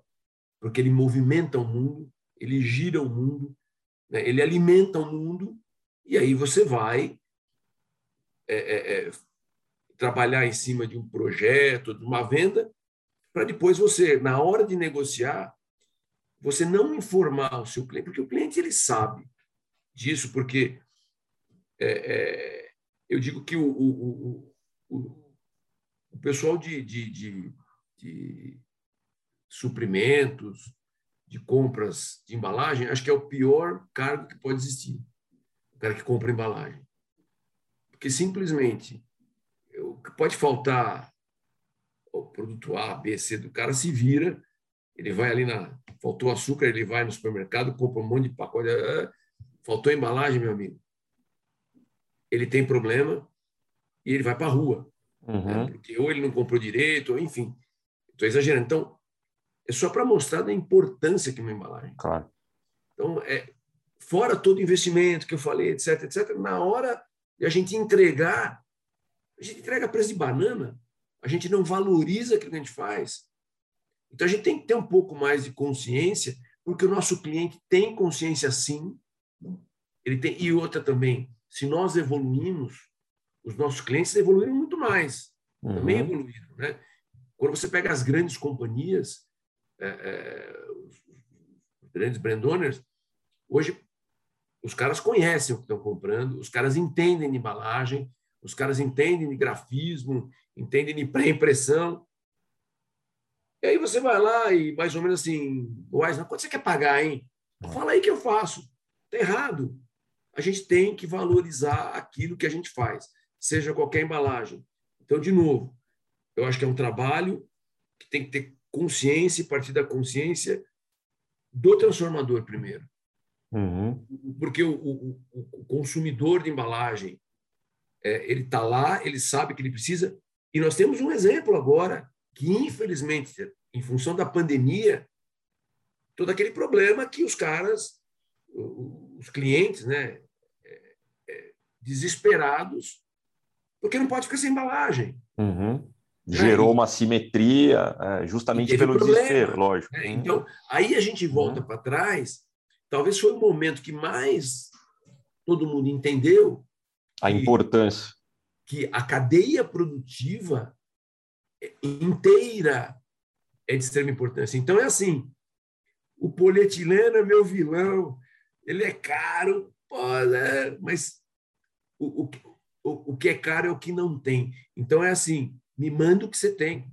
Speaker 2: porque ele movimenta o mundo, ele gira o mundo, né? ele alimenta o mundo, e aí você vai é, é, é, trabalhar em cima de um projeto, de uma venda, para depois você, na hora de negociar, você não informar o seu cliente, porque o cliente ele sabe disso, porque é, é, eu digo que o, o, o, o pessoal de, de, de, de, suprimentos, de compras de embalagem, acho que é o pior cargo que pode existir. O cara que compra embalagem. Porque simplesmente o que pode faltar o produto A, B, C do cara se vira, ele vai ali na. Faltou açúcar, ele vai no supermercado, compra um monte de pacote. Ah, faltou embalagem, meu amigo. Ele tem problema e ele vai para a rua. Uhum. Né? Porque ou ele não comprou direito, ou enfim. Estou exagerando. Então, é só para mostrar da importância que é uma embalagem.
Speaker 1: Claro.
Speaker 2: Então, é, fora todo o investimento que eu falei, etc, etc, na hora de a gente entregar, a gente entrega preço de banana, a gente não valoriza aquilo que a gente faz. Então, a gente tem que ter um pouco mais de consciência, porque o nosso cliente tem consciência sim. Ele tem, e outra também, se nós evoluímos, os nossos clientes evoluíram muito mais. Uhum. Também evoluíram. Né? Quando você pega as grandes companhias, é, é, os grandes brand owners, hoje os caras conhecem o que estão comprando, os caras entendem de embalagem, os caras entendem de grafismo, entendem de pré-impressão. E aí você vai lá e mais ou menos assim, Wise, quanto você quer pagar, hein? Fala aí que eu faço. Está errado. A gente tem que valorizar aquilo que a gente faz, seja qualquer embalagem. Então, de novo, eu acho que é um trabalho que tem que ter consciência e partir da consciência do transformador primeiro.
Speaker 1: Uhum.
Speaker 2: Porque o, o, o, consumidor de embalagem, é, ele está lá, ele sabe que ele precisa. E nós temos um exemplo agora que, infelizmente, em função da pandemia, todo aquele problema que os caras, os clientes, né, é, é, desesperados, porque não pode ficar sem embalagem.
Speaker 1: Uhum. Gerou uma simetria é, justamente pelo problema, desespero, lógico.
Speaker 2: Né? Então, aí a gente volta uhum. para trás. Talvez foi o momento que mais todo mundo entendeu
Speaker 1: a que, importância
Speaker 2: que a cadeia produtiva inteira é de extrema importância. Então é assim, o polietileno é meu vilão, ele é caro, pô, né? mas o, o, o, o que é caro é o que não tem. Então é assim, me manda o que você tem.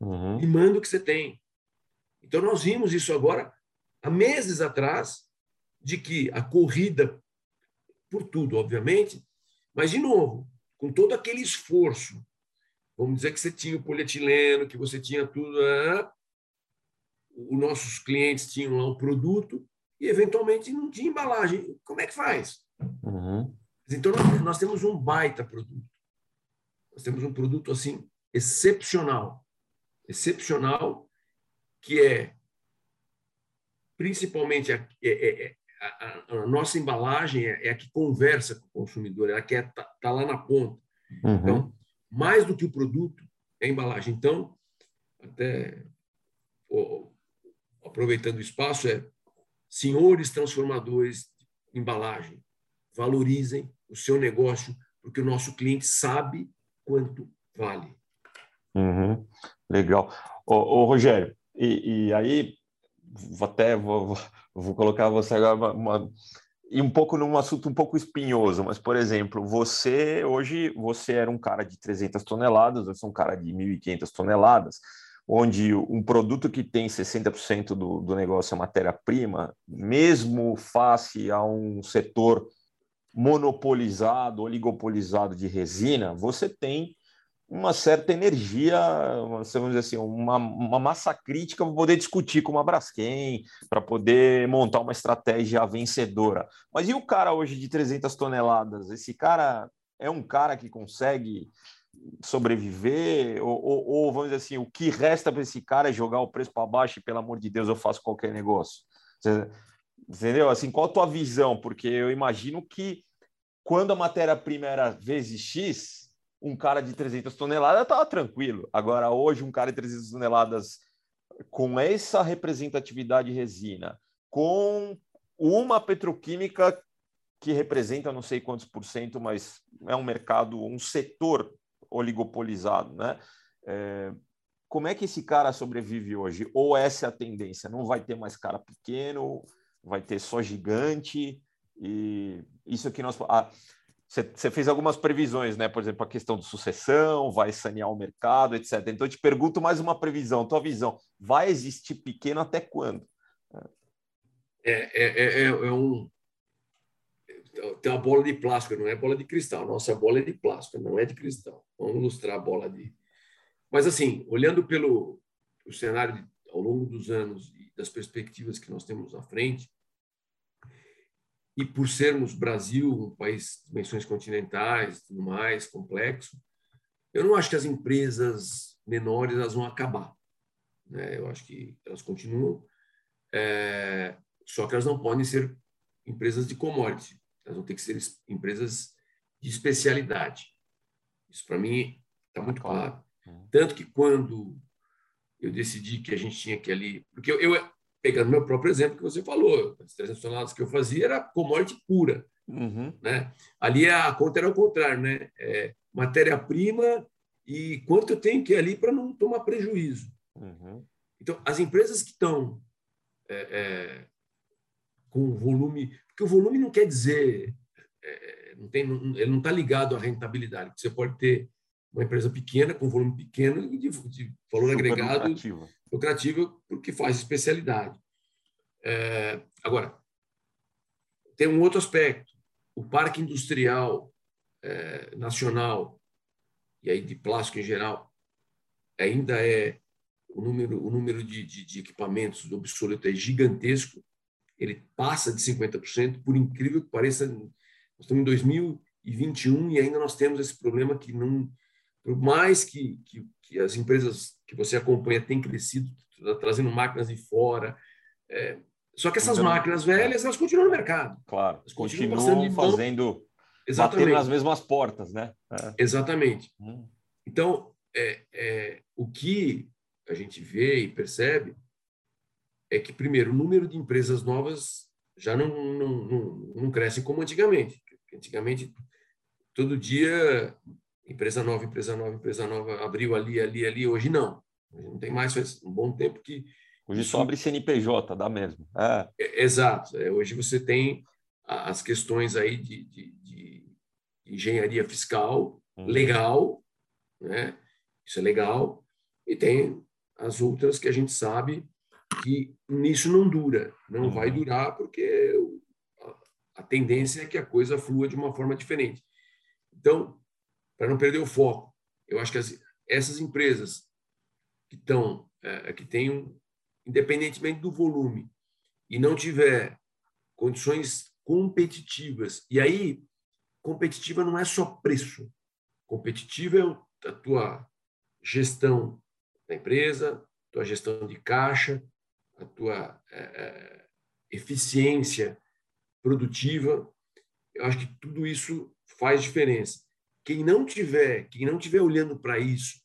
Speaker 1: Uhum.
Speaker 2: Me manda o que você tem. Então, nós vimos isso agora, há meses atrás, de que a corrida, por tudo, obviamente, mas, de novo, com todo aquele esforço, vamos dizer que você tinha o polietileno, que você tinha tudo, ah, os nossos clientes tinham lá o produto e, eventualmente, não tinha embalagem. Como é que faz?
Speaker 1: Uhum.
Speaker 2: Então, nós, nós temos um baita produto. Nós temos um produto assim excepcional, excepcional, que é principalmente a, é, é, é a, a, a nossa embalagem é, a que conversa com o consumidor, é a que está tá lá na ponta.
Speaker 1: Uhum.
Speaker 2: Então, mais do que o produto, é a embalagem. Então, até oh, aproveitando o espaço, é senhores transformadores de embalagem, valorizem o seu negócio, porque o nosso cliente sabe quanto vale.
Speaker 1: Uhum, legal. Ô, ô Rogério, e, e, aí até vou, vou colocar você agora uma, uma, e um pouco num assunto um pouco espinhoso, mas por exemplo, você hoje você era um cara de 300 toneladas, eu sou um cara de 1.500 toneladas, onde um produto que tem 60% do, do negócio é matéria-prima, mesmo face a um setor monopolizado, oligopolizado de resina, você tem uma certa energia, vamos dizer assim, uma, uma massa crítica para poder discutir com uma Braskem, para poder montar uma estratégia vencedora. Mas e o cara hoje de 300 toneladas? Esse cara é um cara que consegue sobreviver? Ou, ou, ou vamos dizer assim, o que resta para esse cara é jogar o preço para baixo e, pelo amor de Deus, eu faço qualquer negócio? Entendeu? Assim, qual a tua visão? Porque eu imagino que quando a matéria-prima era vezes X, um cara de 300 toneladas estava tranquilo. Agora, hoje, um cara de 300 toneladas com essa representatividade resina, com uma petroquímica que representa não sei quantos por cento, mas é um mercado, um setor oligopolizado, né? É, como é que esse cara sobrevive hoje? Ou essa é a tendência? Não vai ter mais cara pequeno, vai ter só gigante, e isso que nós. Você fez algumas previsões, né? Por exemplo, a questão de sucessão, vai sanear o mercado, etc. Então, eu te pergunto mais uma previsão, tua visão. Vai existir pequeno até quando?
Speaker 2: É, é, é, é um. Tem uma bola de plástico, não é bola de cristal. Nossa bola é de plástico, não é de cristal. Vamos ilustrar a bola de. Mas, assim, olhando pelo o cenário de, ao longo dos anos e das perspectivas que nós temos à frente, e por sermos Brasil, um país de dimensões continentais, tudo mais, complexo, eu não acho que as empresas menores elas vão acabar. Né? Eu acho que elas continuam, é, só que elas não podem ser empresas de commodity, elas vão ter que ser empresas de especialidade. Isso, para mim, está muito claro. Tanto que quando eu decidi que a gente tinha que ali... Porque eu, eu pegando meu próprio exemplo que você falou, as 300 toneladas que eu fazia era commodity pura. Uhum. Né? Ali a conta era o contrário, né? É, matéria-prima e quanto eu tenho que ir ali para não tomar prejuízo. Uhum. Então, as empresas que estão é, é, com volume, porque o volume não quer dizer, é, não tem, ele não está ligado à rentabilidade. Você pode ter uma empresa pequena, com volume pequeno e de, de valor Super agregado lucrativa. lucrativo, porque faz especialidade. É, agora, tem um outro aspecto. O parque industrial é, nacional, e aí de plástico em geral, ainda é o número, o número de, de, de equipamentos do obsoleto é gigantesco, ele passa de 50%, por incrível que pareça, nós estamos em 2021 e ainda nós temos esse problema que não por mais que, que, que, as empresas que você acompanha tenham crescido, trazendo máquinas de fora, é, só que essas então, máquinas velhas, elas continuam no mercado.
Speaker 1: Claro, elas continuam, continuam fazendo, Exatamente. nas mesmas portas, né?
Speaker 2: É. Exatamente. Hum. Então, é, é, o que a gente vê e percebe é que, primeiro, o número de empresas novas já não, não, não, não cresce como antigamente. Antigamente, todo dia empresa nova, empresa nova, empresa nova, abriu ali, ali, ali. Hoje não. Hoje não tem mais, faz um bom tempo que.
Speaker 1: Hoje só abre CNPJ, dá mesmo. É.
Speaker 2: É, exato. É, hoje você tem as questões aí de, de, de engenharia fiscal hum. legal, né? Isso é legal. E tem as outras que a gente sabe que nisso não dura, não uhum. vai durar porque a, a tendência é que a coisa flua de uma forma diferente. Então, para não perder o foco. Eu acho que as, essas empresas que estão, é, que têm, independentemente do volume, e não tiver condições competitivas, e aí competitiva não é só preço, competitiva é a tua gestão da empresa, tua gestão de caixa, a tua é, é, eficiência produtiva. Eu acho que tudo isso faz diferença. Quem não tiver, quem não tiver olhando para isso,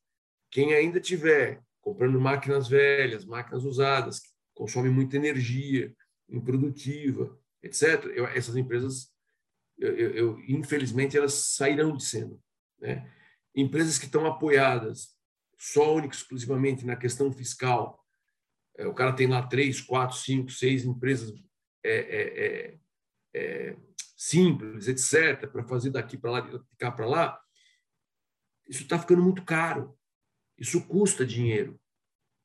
Speaker 2: quem ainda tiver comprando máquinas velhas, máquinas usadas, que consomem muita energia, improdutiva, etc., eu, essas empresas, eu, eu, infelizmente, elas sairão de cena. Né? Empresas que estão apoiadas só única exclusivamente na questão fiscal, é, o cara tem lá três, quatro, cinco, seis empresas é, é, é, é simples, etc., para fazer daqui para lá, de cá para lá, isso está ficando muito caro. Isso custa dinheiro.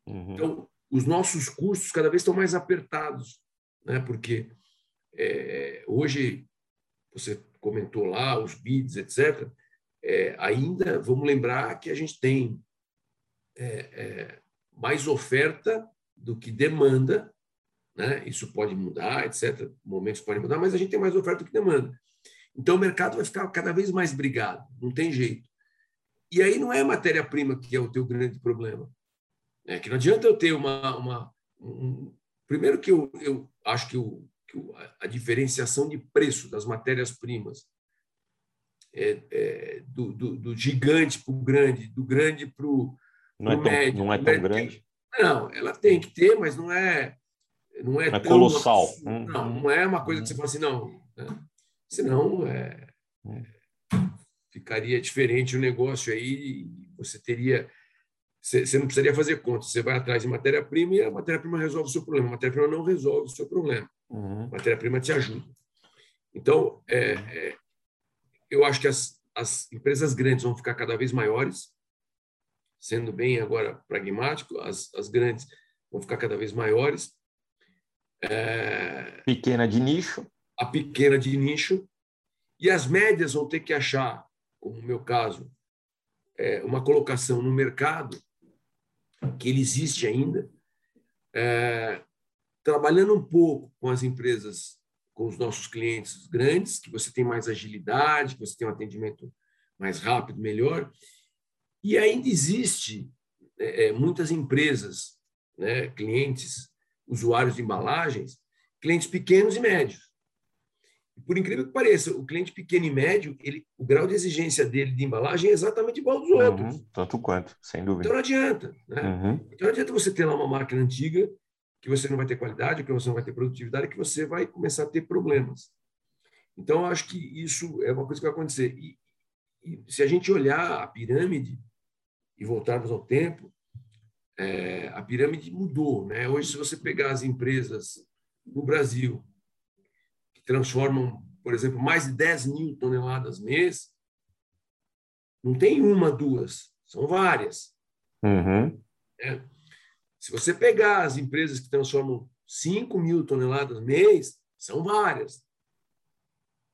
Speaker 2: Uhum. Então, os nossos custos cada vez estão mais apertados, né? porque é, hoje, você comentou lá, os bids, etc., é, ainda vamos lembrar que a gente tem é, é mais oferta do que demanda né? Isso pode mudar, etc. Momentos podem mudar, mas a gente tem mais oferta do que demanda. Então o mercado vai ficar cada vez mais brigado, não tem jeito. E aí não é matéria-prima que é o teu grande problema. É que não adianta eu ter uma. uma um... Primeiro, que eu, eu acho que o, a diferenciação de preço das matérias-primas é, é, do, do, do, gigante para o grande, do grande para o
Speaker 1: não, é
Speaker 2: médio.
Speaker 1: não é tão grande?
Speaker 2: Não, ela tem que ter, mas não é não é,
Speaker 1: é colossal. Assim,
Speaker 2: não, uhum. não é uma coisa que você fala assim, não. Né? Senão é, hum. ficaria diferente o negócio aí, você teria você não precisaria fazer conta. Você vai atrás de matéria-prima e a matéria-prima resolve o seu problema. A matéria-prima não resolve o seu problema. Uhum. A matéria-prima te ajuda. Então, é, é, eu acho que as, as empresas grandes vão ficar cada vez maiores, sendo bem agora pragmático, as, as grandes vão ficar cada vez maiores.
Speaker 1: É, pequena de nicho.
Speaker 2: A pequena de nicho. E as médias vão ter que achar, como no meu caso, é, uma colocação no mercado que ele existe ainda, é, trabalhando um pouco com as empresas, com os nossos clientes grandes, que você tem mais agilidade, que você tem um atendimento mais rápido, melhor. E ainda existe é, é muitas empresas, né, clientes, usuários de embalagens, clientes pequenos e médios, por incrível que pareça, o cliente pequeno e médio, ele, o grau de exigência dele de embalagem é exatamente igual ao dos outros.
Speaker 1: Uhum, tanto quanto, sem dúvida.
Speaker 2: Então não adianta. Né? Uhum. Então não adianta você ter lá uma máquina antiga que você não vai ter qualidade, que você não vai ter produtividade, que você vai começar a ter problemas. Então, eu acho que isso é uma coisa que vai acontecer. E, e se a gente olhar a pirâmide e voltarmos ao tempo, é, a pirâmide mudou. Né? Hoje, se você pegar as empresas no Brasil transformam, por exemplo, mais de 10 mil toneladas mês, não tem uma, duas, são várias.
Speaker 1: Uhum.
Speaker 2: É. Se você pegar as empresas que transformam 5 mil toneladas mês, são várias.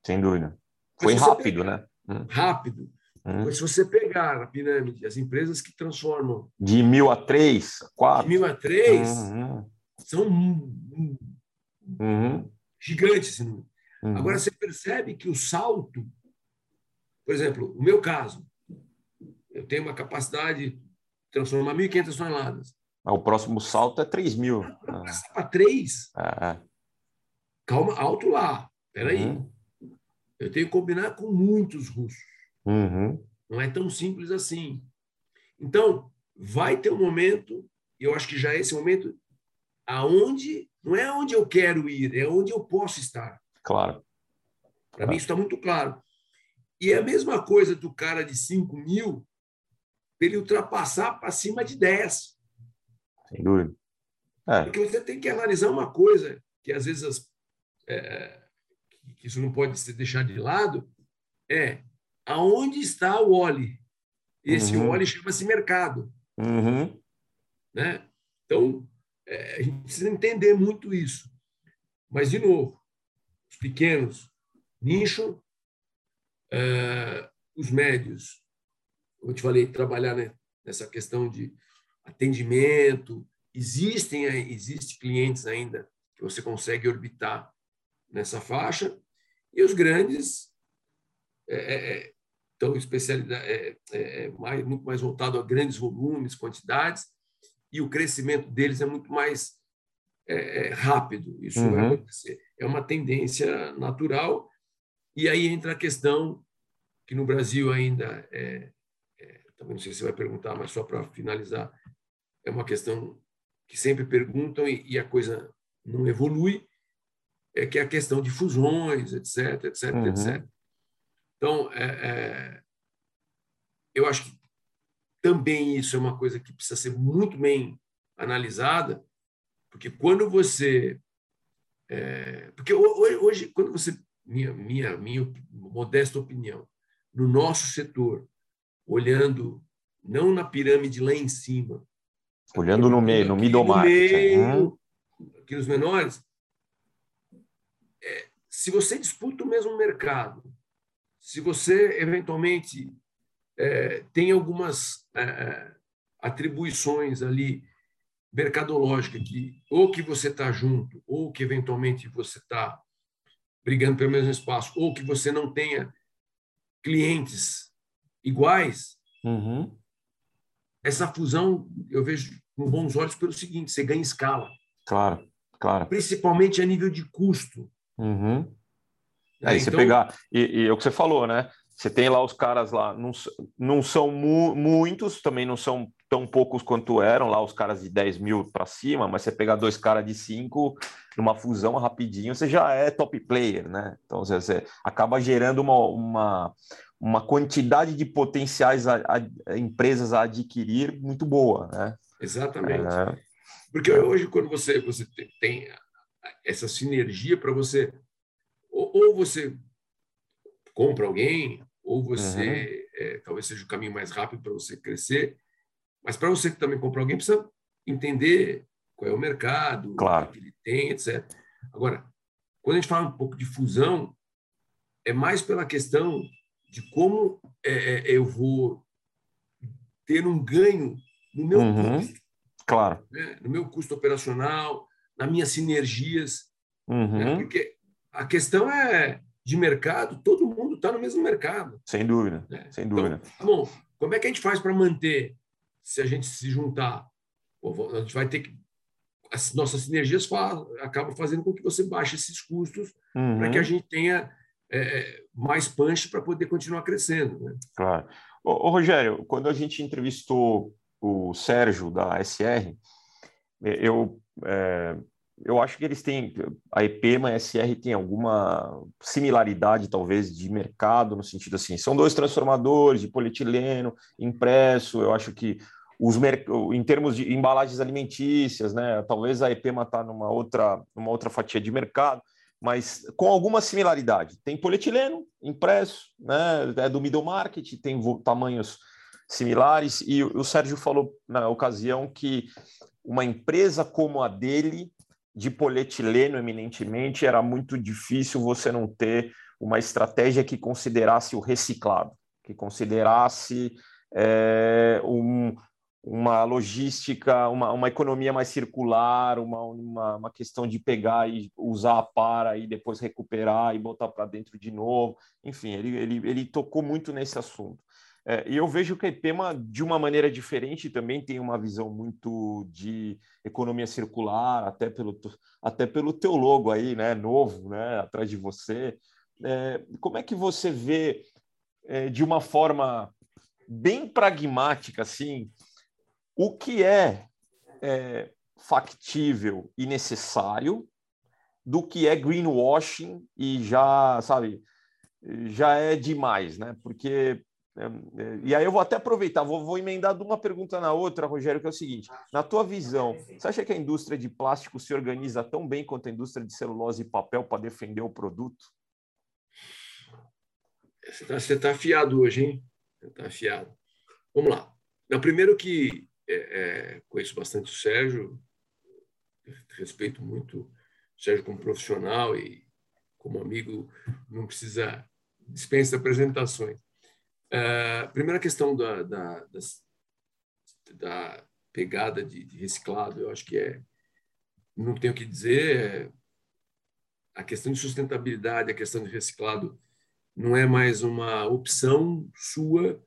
Speaker 1: Sem dúvida. Foi rápido, pegar, né?
Speaker 2: Hum. Rápido. Hum. Mas se você pegar a pirâmide, as empresas que transformam.
Speaker 1: De mil a três, quatro.
Speaker 2: De mil a três, uhum. são uhum gigante esse número. Uhum. Agora, você percebe que o salto, por exemplo, o meu caso, eu tenho uma capacidade de transformar 1.500 toneladas.
Speaker 1: O próximo salto é 3 mil.
Speaker 2: Passar para 3? Ah. Calma, alto lá. Peraí. Uhum. Eu tenho que combinar com muitos russos.
Speaker 1: Uhum.
Speaker 2: Não é tão simples assim. Então, vai ter um momento, e eu acho que já é esse momento, aonde não é onde eu quero ir, é onde eu posso estar.
Speaker 1: Claro.
Speaker 2: Para claro. mim isso está muito claro. E é a mesma coisa do cara de 5 mil, ele ultrapassar para cima de 10.
Speaker 1: Sem dúvida.
Speaker 2: É. Porque você tem que analisar uma coisa que às vezes as, é, que isso não pode ser deixado de lado, é aonde está o Oli? Esse uhum. Oli chama-se mercado.
Speaker 1: Uhum.
Speaker 2: Né? Então, é, a gente precisa entender muito isso. Mas, de novo, os pequenos, nicho, é, os médios, como eu te falei, trabalhar né, nessa questão de atendimento. Existem existe clientes ainda que você consegue orbitar nessa faixa, e os grandes é, estão especialidade, é, é, é, mais, muito mais voltado a grandes volumes, quantidades, e o crescimento deles é muito mais é, é, rápido. Isso uhum. vai acontecer. É uma tendência natural. E aí entra a questão que no Brasil ainda é, é também não sei se você vai perguntar, mas só para finalizar, é uma questão que sempre perguntam e, e, a coisa não evolui, é que é a questão de fusões, etc, etc, uhum. etc. Então, é, é, eu acho que também isso é uma coisa que precisa ser muito bem analisada, porque quando você. É, porque hoje, quando você. Minha, minha, minha modesta opinião, no nosso setor, olhando não na pirâmide lá em cima,
Speaker 1: olhando no meio, no middle market,
Speaker 2: meio, aqui nos menores, é, se você disputa o mesmo mercado, se você eventualmente é, tem algumas é, é, atribuições ali mercadológicas que ou que você está junto, ou que eventualmente você está brigando pelo mesmo espaço, ou que você não tenha clientes iguais,
Speaker 1: uhum.
Speaker 2: essa fusão eu vejo com bons olhos pelo seguinte: você ganha escala.
Speaker 1: Claro, claro.
Speaker 2: principalmente a nível de custo.
Speaker 1: Uhum. Né? Aí então... você pegar, e, e é o que você falou, né? Você tem lá os caras lá, não, não são mu muitos, também não são tão poucos quanto eram lá os caras de 10 mil para cima, mas você pegar dois caras de 5 numa fusão rapidinho, você já é top player, né? Então você, você acaba gerando uma, uma, uma quantidade de potenciais a, a, empresas a adquirir muito boa, né?
Speaker 2: Exatamente. É... Porque hoje, quando você, você tem essa sinergia para você, ou, ou, você compra alguém, ou você uhum. é, talvez seja o caminho mais rápido para você crescer, mas para você também comprar alguém, precisa entender qual é o mercado,
Speaker 1: claro.
Speaker 2: o que ele tem, etc. Agora, quando a gente fala um pouco de fusão, é mais pela questão de como é, é, eu vou ter um ganho no meu
Speaker 1: uhum, custo. Claro.
Speaker 2: Né? No meu custo operacional, nas minhas sinergias.
Speaker 1: Uhum.
Speaker 2: Né? Porque a questão é de mercado, todo mundo está no mesmo mercado.
Speaker 1: Sem dúvida, né? sem dúvida.
Speaker 2: Então, tá bom, como é que a gente faz para manter, se a gente se juntar? A gente vai ter que as nossas sinergias acabam fazendo com que você baixe esses custos uhum. para que a gente tenha é, é, mais punch para poder continuar crescendo. Né?
Speaker 1: Claro. Ô, ô, Rogério, quando a gente entrevistou o Sérgio da SR, eu, é, eu acho que eles têm, a EPEMA e a SR tem alguma similaridade, talvez, de mercado, no sentido assim, são dois transformadores de polietileno impresso, eu acho que os em termos de embalagens alimentícias, né, talvez a EPEMA está numa outra, numa outra fatia de mercado, mas com alguma similaridade. Tem polietileno impresso, né, é do middle market, tem tamanhos similares, e o Sérgio falou na ocasião que uma empresa como a dele, de polietileno eminentemente, era muito difícil você não ter uma estratégia que considerasse o reciclado, que considerasse é, um, uma logística, uma, uma economia mais circular, uma, uma, uma, questão de pegar e usar a para e depois recuperar e botar para dentro de novo. Enfim, ele, ele, ele tocou muito nesse assunto. É, e eu vejo que a IPEMA, de uma maneira diferente, também tem uma visão muito de economia circular, até pelo, até pelo teu logo aí, né, novo, né, atrás de você. É, como é que você vê, é, de uma forma bem pragmática, assim, o que é, é factível e necessário do que é greenwashing e já, sabe, já é demais, né? Porque e aí eu vou até aproveitar, vou, vou, emendar de uma pergunta na outra, Rogério, que é o seguinte: na tua visão, você acha que a indústria de plástico se organiza tão bem quanto a indústria de celulose e papel para defender o produto?
Speaker 2: Você está tá afiado hoje, hein? Você está afiado. Vamos lá. Não, primeiro que é, é, conheço bastante o Sérgio, respeito muito o Sérgio como profissional e como amigo, não precisa dispensa apresentações. Uh, primeira questão da, da, da pegada de, de, reciclado, eu acho que é, não tenho o que dizer, é, a questão de sustentabilidade, a questão de reciclado não é mais uma opção sua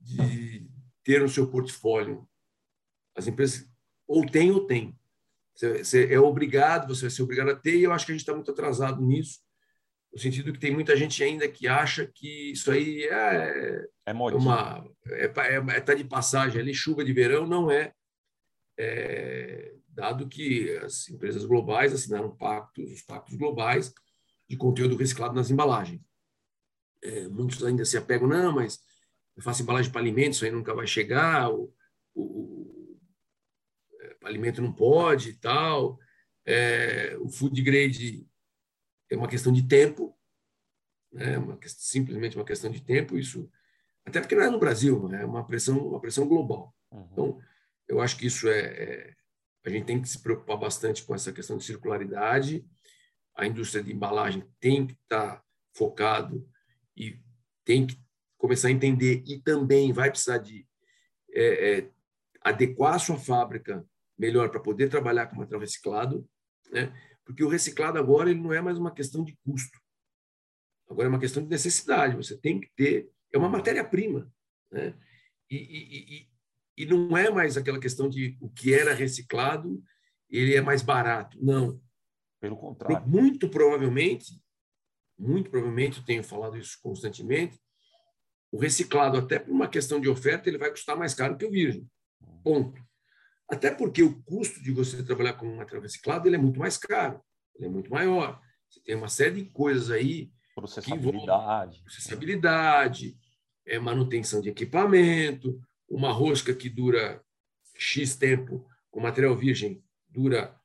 Speaker 2: de ter no seu portfólio as empresas ou tem ou tem. Você é obrigado, você vai ser obrigado a ter, e eu acho que a gente está muito atrasado nisso, no sentido que tem muita gente ainda que acha que isso aí é,
Speaker 1: é
Speaker 2: uma é, é, é, tá de passagem ali, chuva de verão, não é, é, dado que as empresas globais assinaram pactos, os pactos globais de conteúdo reciclado nas embalagens. É, muitos ainda se apegam, não, mas eu faço embalagem para alimentos, isso aí nunca vai chegar, o, o, alimento não pode e tal. É, o food grade é uma questão de tempo, né? uma, simplesmente uma questão de tempo. Isso até porque não é no Brasil, é uma pressão, uma pressão global. Uhum. Então, eu acho que isso é, é, a gente tem que se preocupar bastante com essa questão de circularidade. A indústria de embalagem tem que estar focado e tem que começar a entender e também vai precisar de é, é, adequar a sua fábrica melhor para poder trabalhar com material reciclado, né? Porque o reciclado agora ele não é mais uma questão de custo, agora é uma questão de necessidade. Você tem que ter, é uma matéria-prima. Né? E, e, e, e não é mais aquela questão de o que era reciclado, ele é mais barato. Não.
Speaker 1: Pelo contrário.
Speaker 2: Muito provavelmente, muito provavelmente, eu tenho falado isso constantemente, o reciclado, até por uma questão de oferta, ele vai custar mais caro que o virgem. Ponto. Até porque o custo de você trabalhar com um material reciclado ele é muito mais caro, ele é muito maior. Você tem uma série de coisas aí.
Speaker 1: Processabilidade.
Speaker 2: Processabilidade, é, manutenção de equipamento, uma rosca que dura X tempo, com material virgem dura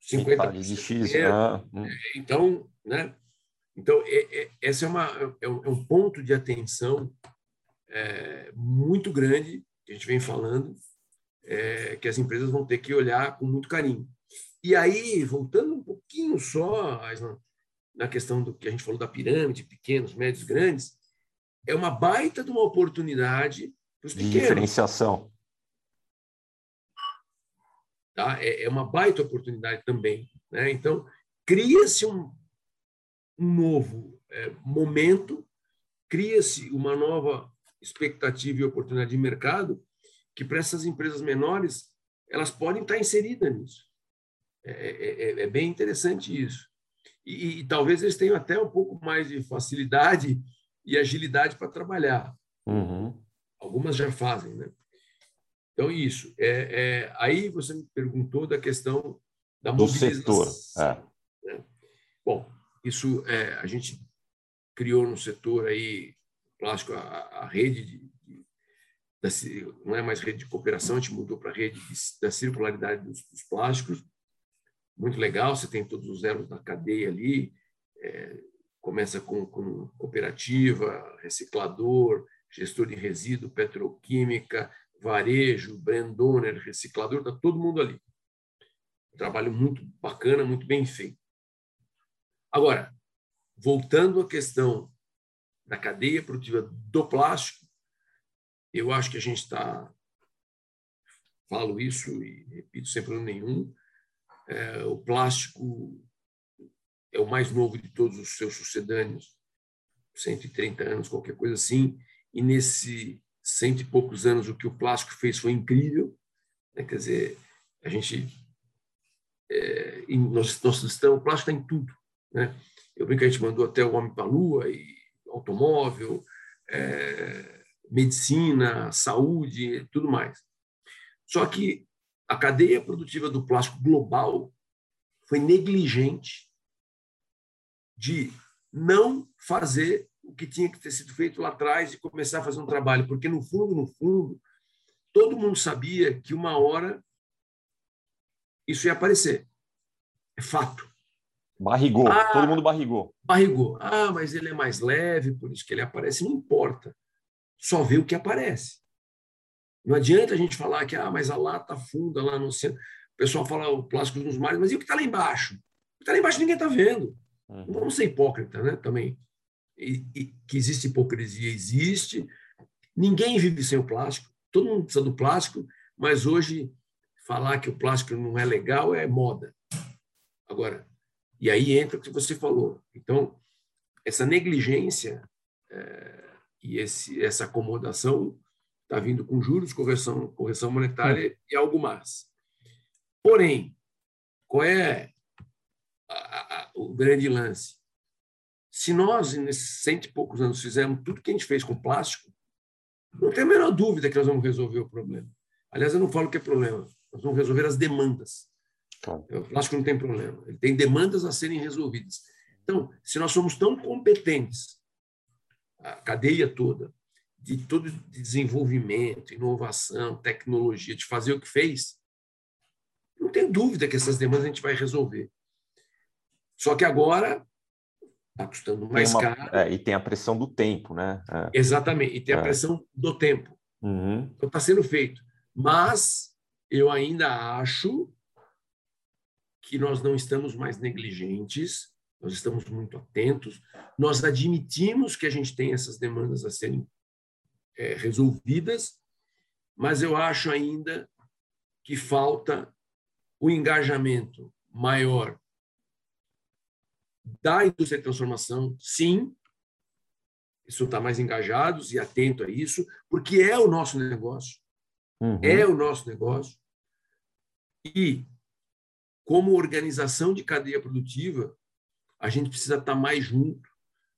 Speaker 2: 50
Speaker 1: de X. Ah, hum.
Speaker 2: Então, né? Então, é, é, esse é, uma, é, um, é um ponto de atenção é, muito grande que a gente vem falando, é, que as empresas vão ter que olhar com muito carinho. E aí, voltando um pouquinho só na questão do que a gente falou da pirâmide, pequenos, médios, grandes, é uma baita de uma oportunidade para os pequenos.
Speaker 1: Diferenciação.
Speaker 2: Tá? É, é uma baita oportunidade também. Né? Então, cria-se um, um novo é, momento, cria-se uma nova expectativa e oportunidade de mercado que para essas empresas menores elas podem estar inseridas nisso. É, é, é, é bem interessante isso. E, e, talvez eles tenham até um pouco mais de facilidade e agilidade para trabalhar.
Speaker 1: Uhum.
Speaker 2: Algumas já fazem, né? Então, isso. É, é, aí você me perguntou da questão da
Speaker 1: Do setor. É.
Speaker 2: Né? Bom, isso é, a gente criou no setor aí plástico a, a rede de, de da, não é mais rede de cooperação, a gente mudou para a rede de, da circularidade dos, dos, plásticos. Muito legal, você tem todos os elos da cadeia ali, é, começa com, com cooperativa, reciclador, gestor de resíduo, petroquímica, varejo, brand owner, reciclador, está todo mundo ali. Trabalho muito bacana, muito bem feito. Agora, voltando à questão da cadeia produtiva do plástico, eu acho que a gente está, falo isso e repito sem problema nenhum, é, o plástico é o mais novo de todos os seus sucedâneos, 130 anos, qualquer coisa assim, e nesse cento e poucos anos o que o plástico fez foi incrível, né? quer dizer, a gente, é, nós, nós estamos, o plástico está em tudo, né? Eu brinco que a gente mandou até o homem para a lua, e automóvel, é, medicina, saúde, tudo mais. Só que a cadeia produtiva do plástico global foi negligente de não fazer o que tinha que ter sido feito lá atrás e começar a fazer um trabalho, porque no fundo, no fundo, todo mundo sabia que uma hora isso ia aparecer. É fato.
Speaker 1: Barrigou, ah, todo mundo barrigou.
Speaker 2: Barrigou. Ah, mas ele é mais leve, por isso que ele aparece. Não importa. Só vê o que aparece. Não adianta a gente falar que ah, mas a lata funda lá no oceano. O pessoal fala o plástico nos mares, mas e o que está lá embaixo? O que está lá embaixo ninguém está vendo. Uhum. Não vamos ser hipócrita, né? Também. E, e, que existe hipocrisia, existe. Ninguém vive sem o plástico. Todo mundo precisa do plástico, mas hoje falar que o plástico não é legal é moda. Agora, e aí entra o que você falou. Então, essa negligência é, e esse, essa acomodação está vindo com juros, correção, correção monetária e algo mais. Porém, qual é a, a, o grande lance? Se nós, nesses cento e poucos anos, fizermos tudo que a gente fez com plástico, não tem a menor dúvida que nós vamos resolver o problema. Aliás, eu não falo que é problema, nós vamos resolver as demandas. Claro. O plástico não tem problema, ele tem demandas a serem resolvidas. Então, se nós somos tão competentes, a cadeia toda, de todo desenvolvimento, inovação, tecnologia, de fazer o que fez, não tem dúvida que essas demandas a gente vai resolver. Só que agora está custando mais uma, caro.
Speaker 1: É, e tem a pressão do tempo, né?
Speaker 2: É. Exatamente, e tem a é. pressão do tempo.
Speaker 1: Uhum.
Speaker 2: Então está sendo feito. Mas eu ainda acho que nós não estamos mais negligentes, nós estamos muito atentos, nós admitimos que a gente tem essas demandas a serem é, resolvidas, mas eu acho ainda que falta o engajamento maior da indústria de transformação, sim, isso está mais engajados e atento a isso, porque é o nosso negócio,
Speaker 1: uhum.
Speaker 2: é o nosso negócio. E como organização de cadeia produtiva, a gente precisa estar mais junto,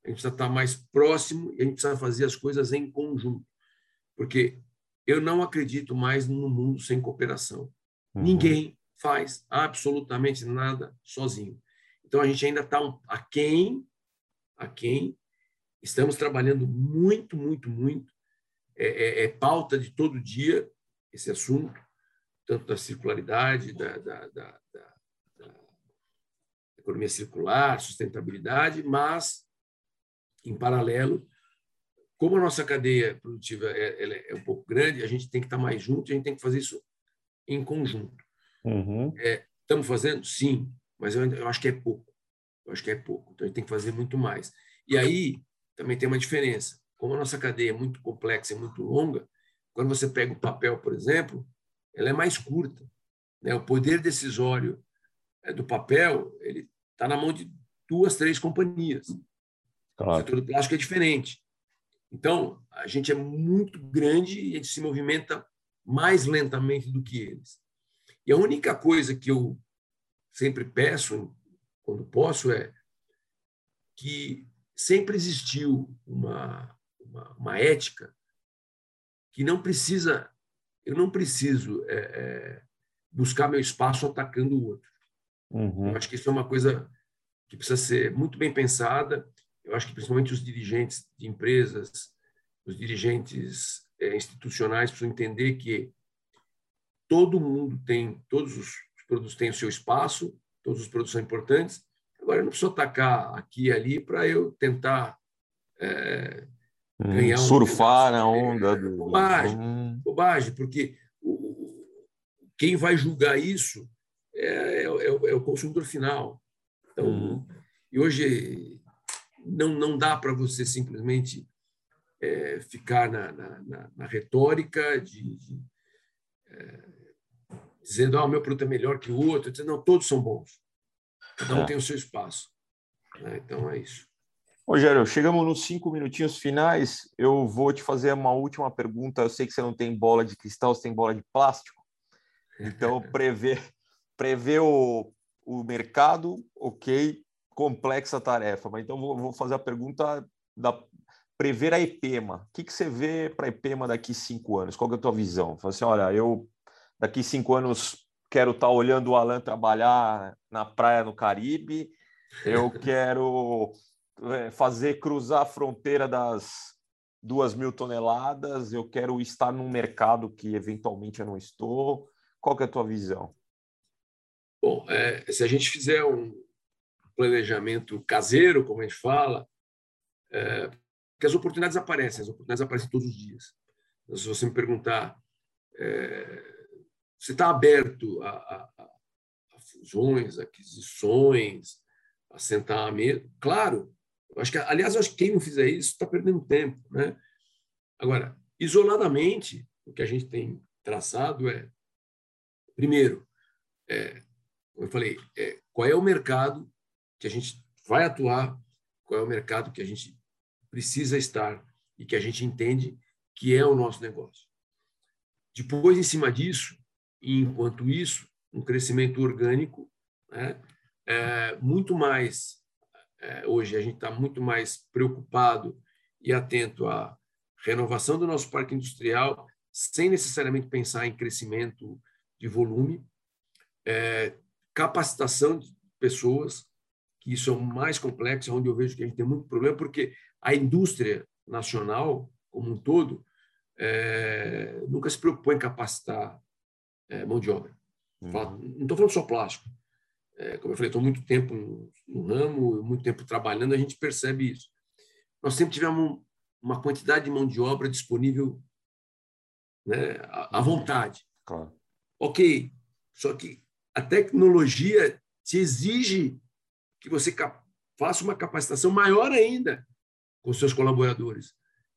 Speaker 2: a gente precisa estar mais próximo e a gente precisa fazer as coisas em conjunto. Porque eu não acredito mais no mundo sem cooperação. Uhum. Ninguém faz absolutamente nada sozinho. Então a gente ainda está um, aquém, aquém. Estamos trabalhando muito, muito, muito. É, é, é, pauta de todo dia esse assunto, tanto da circularidade, da, da, da, da economia circular, sustentabilidade, mas, em paralelo, como a nossa cadeia produtiva é, é, um pouco grande, a gente tem que estar mais junto, a gente tem que fazer isso em conjunto. Uhum. É, estamos fazendo? Sim, mas eu, eu acho que é pouco. Eu acho que é pouco. Então, a gente tem que fazer muito mais. E aí, também tem uma diferença. Como a nossa cadeia é muito complexa e muito longa, quando você pega o papel, por exemplo, ela é mais curta. Né? O poder decisório é, do papel ele está na mão de duas, três companhias. Claro. O setor do plástico é diferente. Então, a gente é muito grande e a gente se movimenta mais lentamente do que eles. E a única coisa que eu sempre peço, quando posso, é que sempre existiu uma, uma, uma ética que não precisa, eu não preciso é, é, buscar meu espaço atacando o outro. Uhum. Eu acho que isso é uma coisa que precisa ser muito bem pensada. Eu acho que principalmente os dirigentes de empresas, os dirigentes é, institucionais precisam entender que todo mundo tem, todos os produtos têm o seu espaço, todos os produtos são importantes. Agora, eu não preciso atacar aqui e ali para eu tentar é,
Speaker 1: ganhar um Surfar na onda. Do...
Speaker 2: Bobagem, hum. bobagem, porque o, quem vai julgar isso é, é, é, é, o consumidor final. Então, uhum. E hoje não, não dá para você simplesmente é, ficar na, na, na, na, retórica de, de é, dizendo ah, o meu produto é melhor que o outro, dizendo, não, todos são bons. Cada um é. tem o seu espaço. Né? Então é isso.
Speaker 1: Rogério, chegamos nos cinco minutinhos finais. Eu vou te fazer uma última pergunta. Eu sei que você não tem bola de cristal, você tem bola de plástico. Então, prever, prever o, o mercado, ok, complexa tarefa. Mas então vou, vou fazer a pergunta da prever a EPEMA. O que, que você vê para a EPEMA daqui cinco anos? Qual é a tua visão? Fala assim, olha, eu daqui cinco anos quero estar tá olhando o Alan trabalhar na praia no Caribe, eu quero é, fazer cruzar a fronteira das duas mil toneladas, eu quero estar num mercado que eventualmente eu não estou. Qual que é a tua visão?
Speaker 2: Bom, é, se a gente fizer um planejamento caseiro, como a gente fala, é, que as oportunidades aparecem, as oportunidades aparecem todos os dias. Então, se você me perguntar, é, você está aberto a, a, a, fusões, aquisições, a sentar à mesa? Claro. Eu acho que, aliás, eu acho que quem não fizer isso está perdendo tempo, né? Agora, isoladamente, o que a gente tem traçado é, primeiro, é, eu falei, é, qual é o mercado que a gente vai atuar, qual é o mercado que a gente precisa estar e que a gente entende que é o nosso negócio. Depois, em cima disso, e enquanto isso, um crescimento orgânico, né, é, muito mais. É, hoje, a gente está muito mais preocupado e atento à renovação do nosso parque industrial, sem necessariamente pensar em crescimento de volume, é, capacitação de pessoas, que isso é o mais complexo, é onde eu vejo que a gente tem muito problema, porque a indústria nacional, como um todo, é, nunca se preocupou em capacitar é, mão de obra. Uhum. Não estou falando só plástico. É, como eu falei, estou muito tempo no, no, ramo, muito tempo trabalhando, a gente percebe isso. Nós sempre tivemos uma quantidade de mão de obra disponível né, à, à vontade. Claro. Ok, só que a tecnologia te exige que você faça uma capacitação maior ainda com seus colaboradores.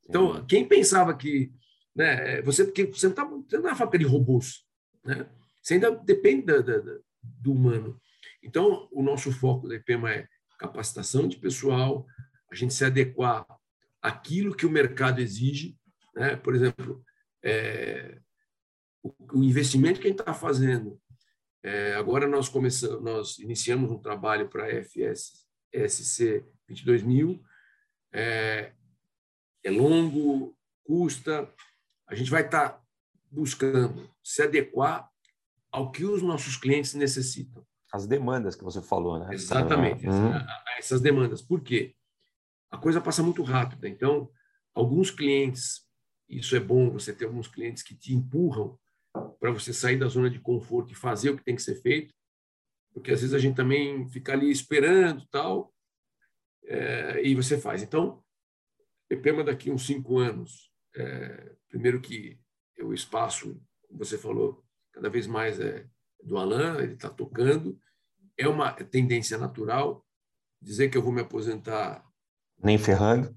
Speaker 2: Então, quem pensava que né, você porque você não está é uma fábrica de robôs, né? Você ainda depende da, da, do humano. Então, o nosso foco da IPEMA é capacitação de pessoal, a gente se adequar àquilo que o mercado exige. Né? Por exemplo, é, o, o investimento que a gente está fazendo É, agora nós começamos, nós iniciamos um trabalho para a FSC 22000. É, é longo, custa. A gente vai estar tá buscando se adequar ao que os nossos clientes necessitam.
Speaker 1: As demandas que você falou, né?
Speaker 2: Exatamente, uhum. essas demandas. Por quê? A coisa passa muito rápida. Então, alguns clientes, isso é bom, você ter alguns clientes que te empurram para você sair da zona de conforto e fazer o que tem que ser feito, porque às vezes a gente também fica ali esperando tal, é, e você faz. Então, EPEMA daqui uns cinco anos, é, primeiro que o espaço, como você falou, cada vez mais é do Alan, ele está tocando, é uma tendência natural. Dizer que eu vou me aposentar.
Speaker 1: Nem ferrando?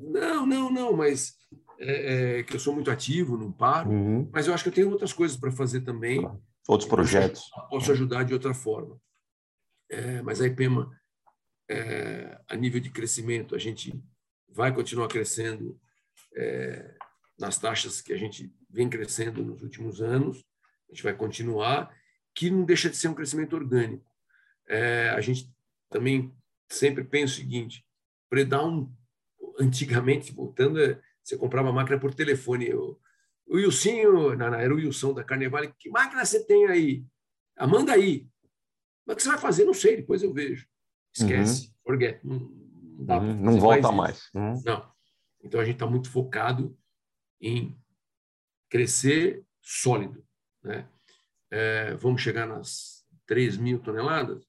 Speaker 2: Não, não, não, mas é, é, que eu sou muito ativo, não paro, uhum. mas eu acho que eu tenho outras coisas para fazer também.
Speaker 1: Outros projetos.
Speaker 2: Posso ajudar de outra forma. É, mas a IPEMA, é, a nível de crescimento, a gente vai continuar crescendo é, nas taxas que a gente vem crescendo nos últimos anos, a gente vai continuar, que não deixa de ser um crescimento orgânico. É, a gente também sempre pensa o seguinte, para dar um antigamente, voltando, você comprava máquina por telefone. O, o Wilsinho, não, não, era o Wilson da Carnevale, que máquina você tem aí? Ah, manda aí. Mas o que você vai fazer? Não sei, depois eu vejo. Esquece, uhum. forget. Não,
Speaker 1: não, dá uhum. não volta mais.
Speaker 2: Uhum. Não. Então a gente está muito focado em crescer sólido. Né? É, vamos chegar nas 3 mil toneladas?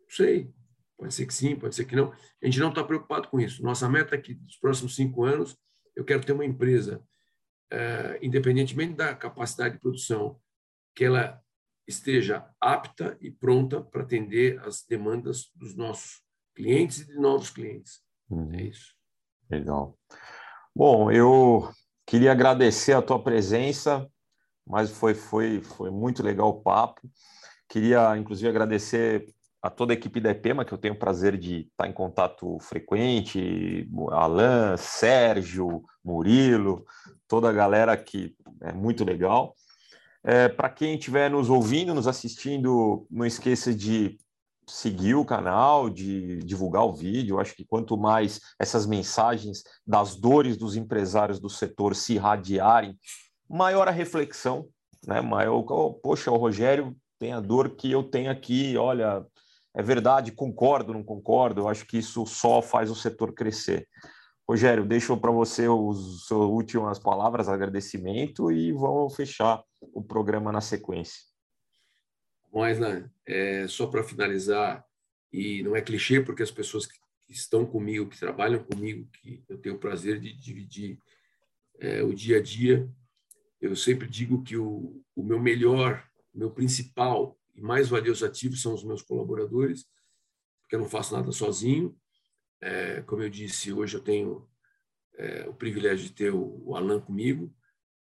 Speaker 2: Não sei. Pode ser que sim, pode ser que não. A gente não está preocupado com isso. Nossa meta é que nos próximos cinco anos eu quero ter uma empresa, é, independentemente da capacidade de produção, que ela esteja apta e pronta para atender as demandas dos nossos clientes e de novos clientes. Uhum. É isso.
Speaker 1: Legal. Bom, eu queria agradecer a tua presença, mas foi, foi, foi muito legal o papo. Queria, inclusive, agradecer a toda a equipe da EPEMA, que eu tenho o prazer de estar em contato frequente, Alan, Sérgio, Murilo, toda a galera que é muito legal. É, Para quem estiver nos ouvindo, nos assistindo, não esqueça de seguir o canal, de divulgar o vídeo. Eu acho que quanto mais essas mensagens das dores dos empresários do setor se irradiarem, maior a reflexão, né? Maior, oh, poxa, o Rogério tem a dor que eu tenho aqui, olha, é verdade, concordo, não concordo, eu acho que isso só faz o setor crescer. Rogério, deixo para você as suas últimas palavras, agradecimento e vamos fechar o programa na sequência.
Speaker 2: Bom, Aislan, é, só para finalizar, e não é clichê, porque as pessoas que estão comigo, que trabalham comigo, que eu tenho o prazer de dividir é, o dia a dia, eu sempre digo que o, o meu melhor, o meu principal e mais valioso ativo são os meus colaboradores, porque eu não faço nada sozinho. É, como eu disse, hoje eu tenho é, o privilégio de ter o, o Alan comigo,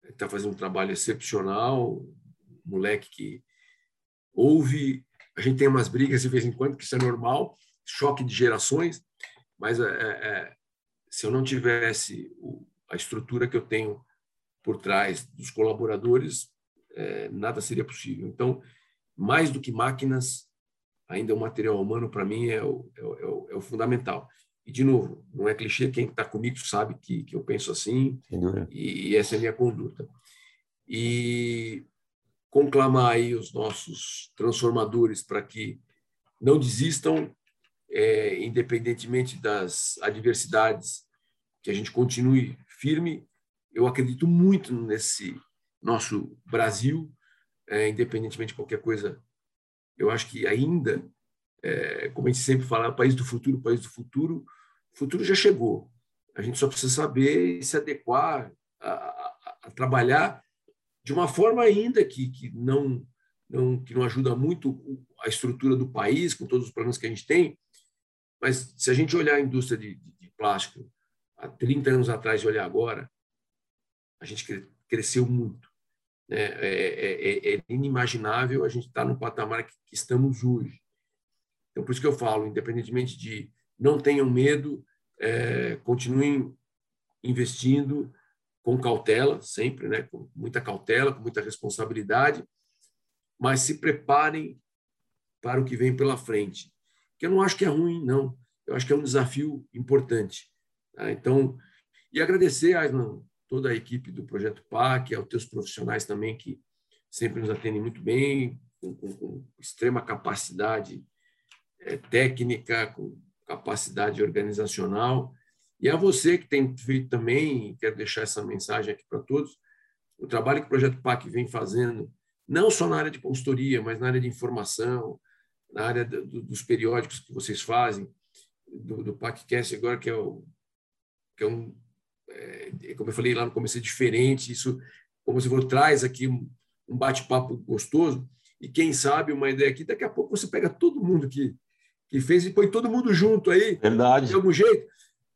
Speaker 2: está fazendo um trabalho excepcional, moleque que ouve, a gente tem umas brigas de vez em quando, que isso é normal, choque de gerações, mas é, é, é se eu não tivesse o, a estrutura que eu tenho por trás dos colaboradores, é, nada seria possível. Então, mais do que máquinas, ainda o material humano, para mim, é o, é, o, é o, fundamental. E, de novo, não é clichê, quem está comigo sabe que, que eu penso assim, e, e, essa é a minha conduta. E conclamar aí os nossos transformadores para que não desistam, é, independentemente das adversidades, que a gente continue firme. Eu acredito muito nesse nosso Brasil, é, independentemente de qualquer coisa, eu acho que ainda, é, como a gente sempre fala, país do futuro, país do futuro, o futuro já chegou. A gente só precisa saber se adequar a, a, a trabalhar de uma forma ainda que, que não não, que não ajuda muito a estrutura do país, com todos os problemas que a gente tem. Mas se a gente olhar a indústria de, de, de plástico há 30 anos atrás e olhar agora, a gente cresceu muito. Né? É, é, é, é inimaginável a gente estar no patamar que, que estamos hoje. Então, por isso que eu falo, independentemente de não tenham medo, é, continuem investindo com cautela, sempre, né? com muita cautela, com muita responsabilidade, mas se preparem para o que vem pela frente. Que eu não acho que é ruim, não. Eu acho que é um desafio importante. Tá? Então, e agradecer, Aislan, toda a equipe do Projeto PAC, aos teus profissionais também que sempre nos atendem muito bem, com, com, com extrema capacidade é, técnica, com capacidade organizacional. E a você que tem feito também, quero deixar essa mensagem aqui para todos, o trabalho que o Projeto PAC vem fazendo, não só na área de consultoria, mas na área de informação, na área do, dos periódicos que vocês fazem, do, do PACcast agora, que é, o, que é um, é, como eu falei lá no começo, é diferente, isso, como você falou, traz aqui um, um bate-papo gostoso, e quem sabe uma ideia aqui, daqui a pouco você pega todo mundo que, que fez e põe todo mundo junto aí,
Speaker 1: Verdade.
Speaker 2: de algum jeito,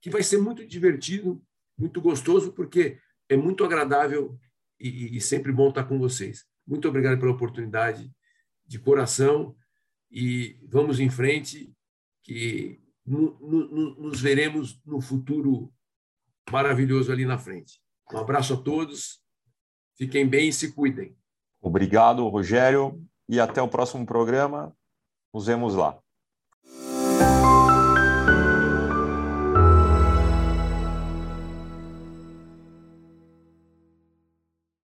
Speaker 2: que vai ser muito divertido, muito gostoso, porque é muito agradável e, e sempre bom estar com vocês. Muito obrigado pela oportunidade, de coração, e vamos em frente, que no, no, nos veremos no futuro maravilhoso ali na frente. Um abraço a todos, fiquem bem e se cuidem.
Speaker 1: Obrigado, Rogério, e até o próximo programa. Nos vemos lá.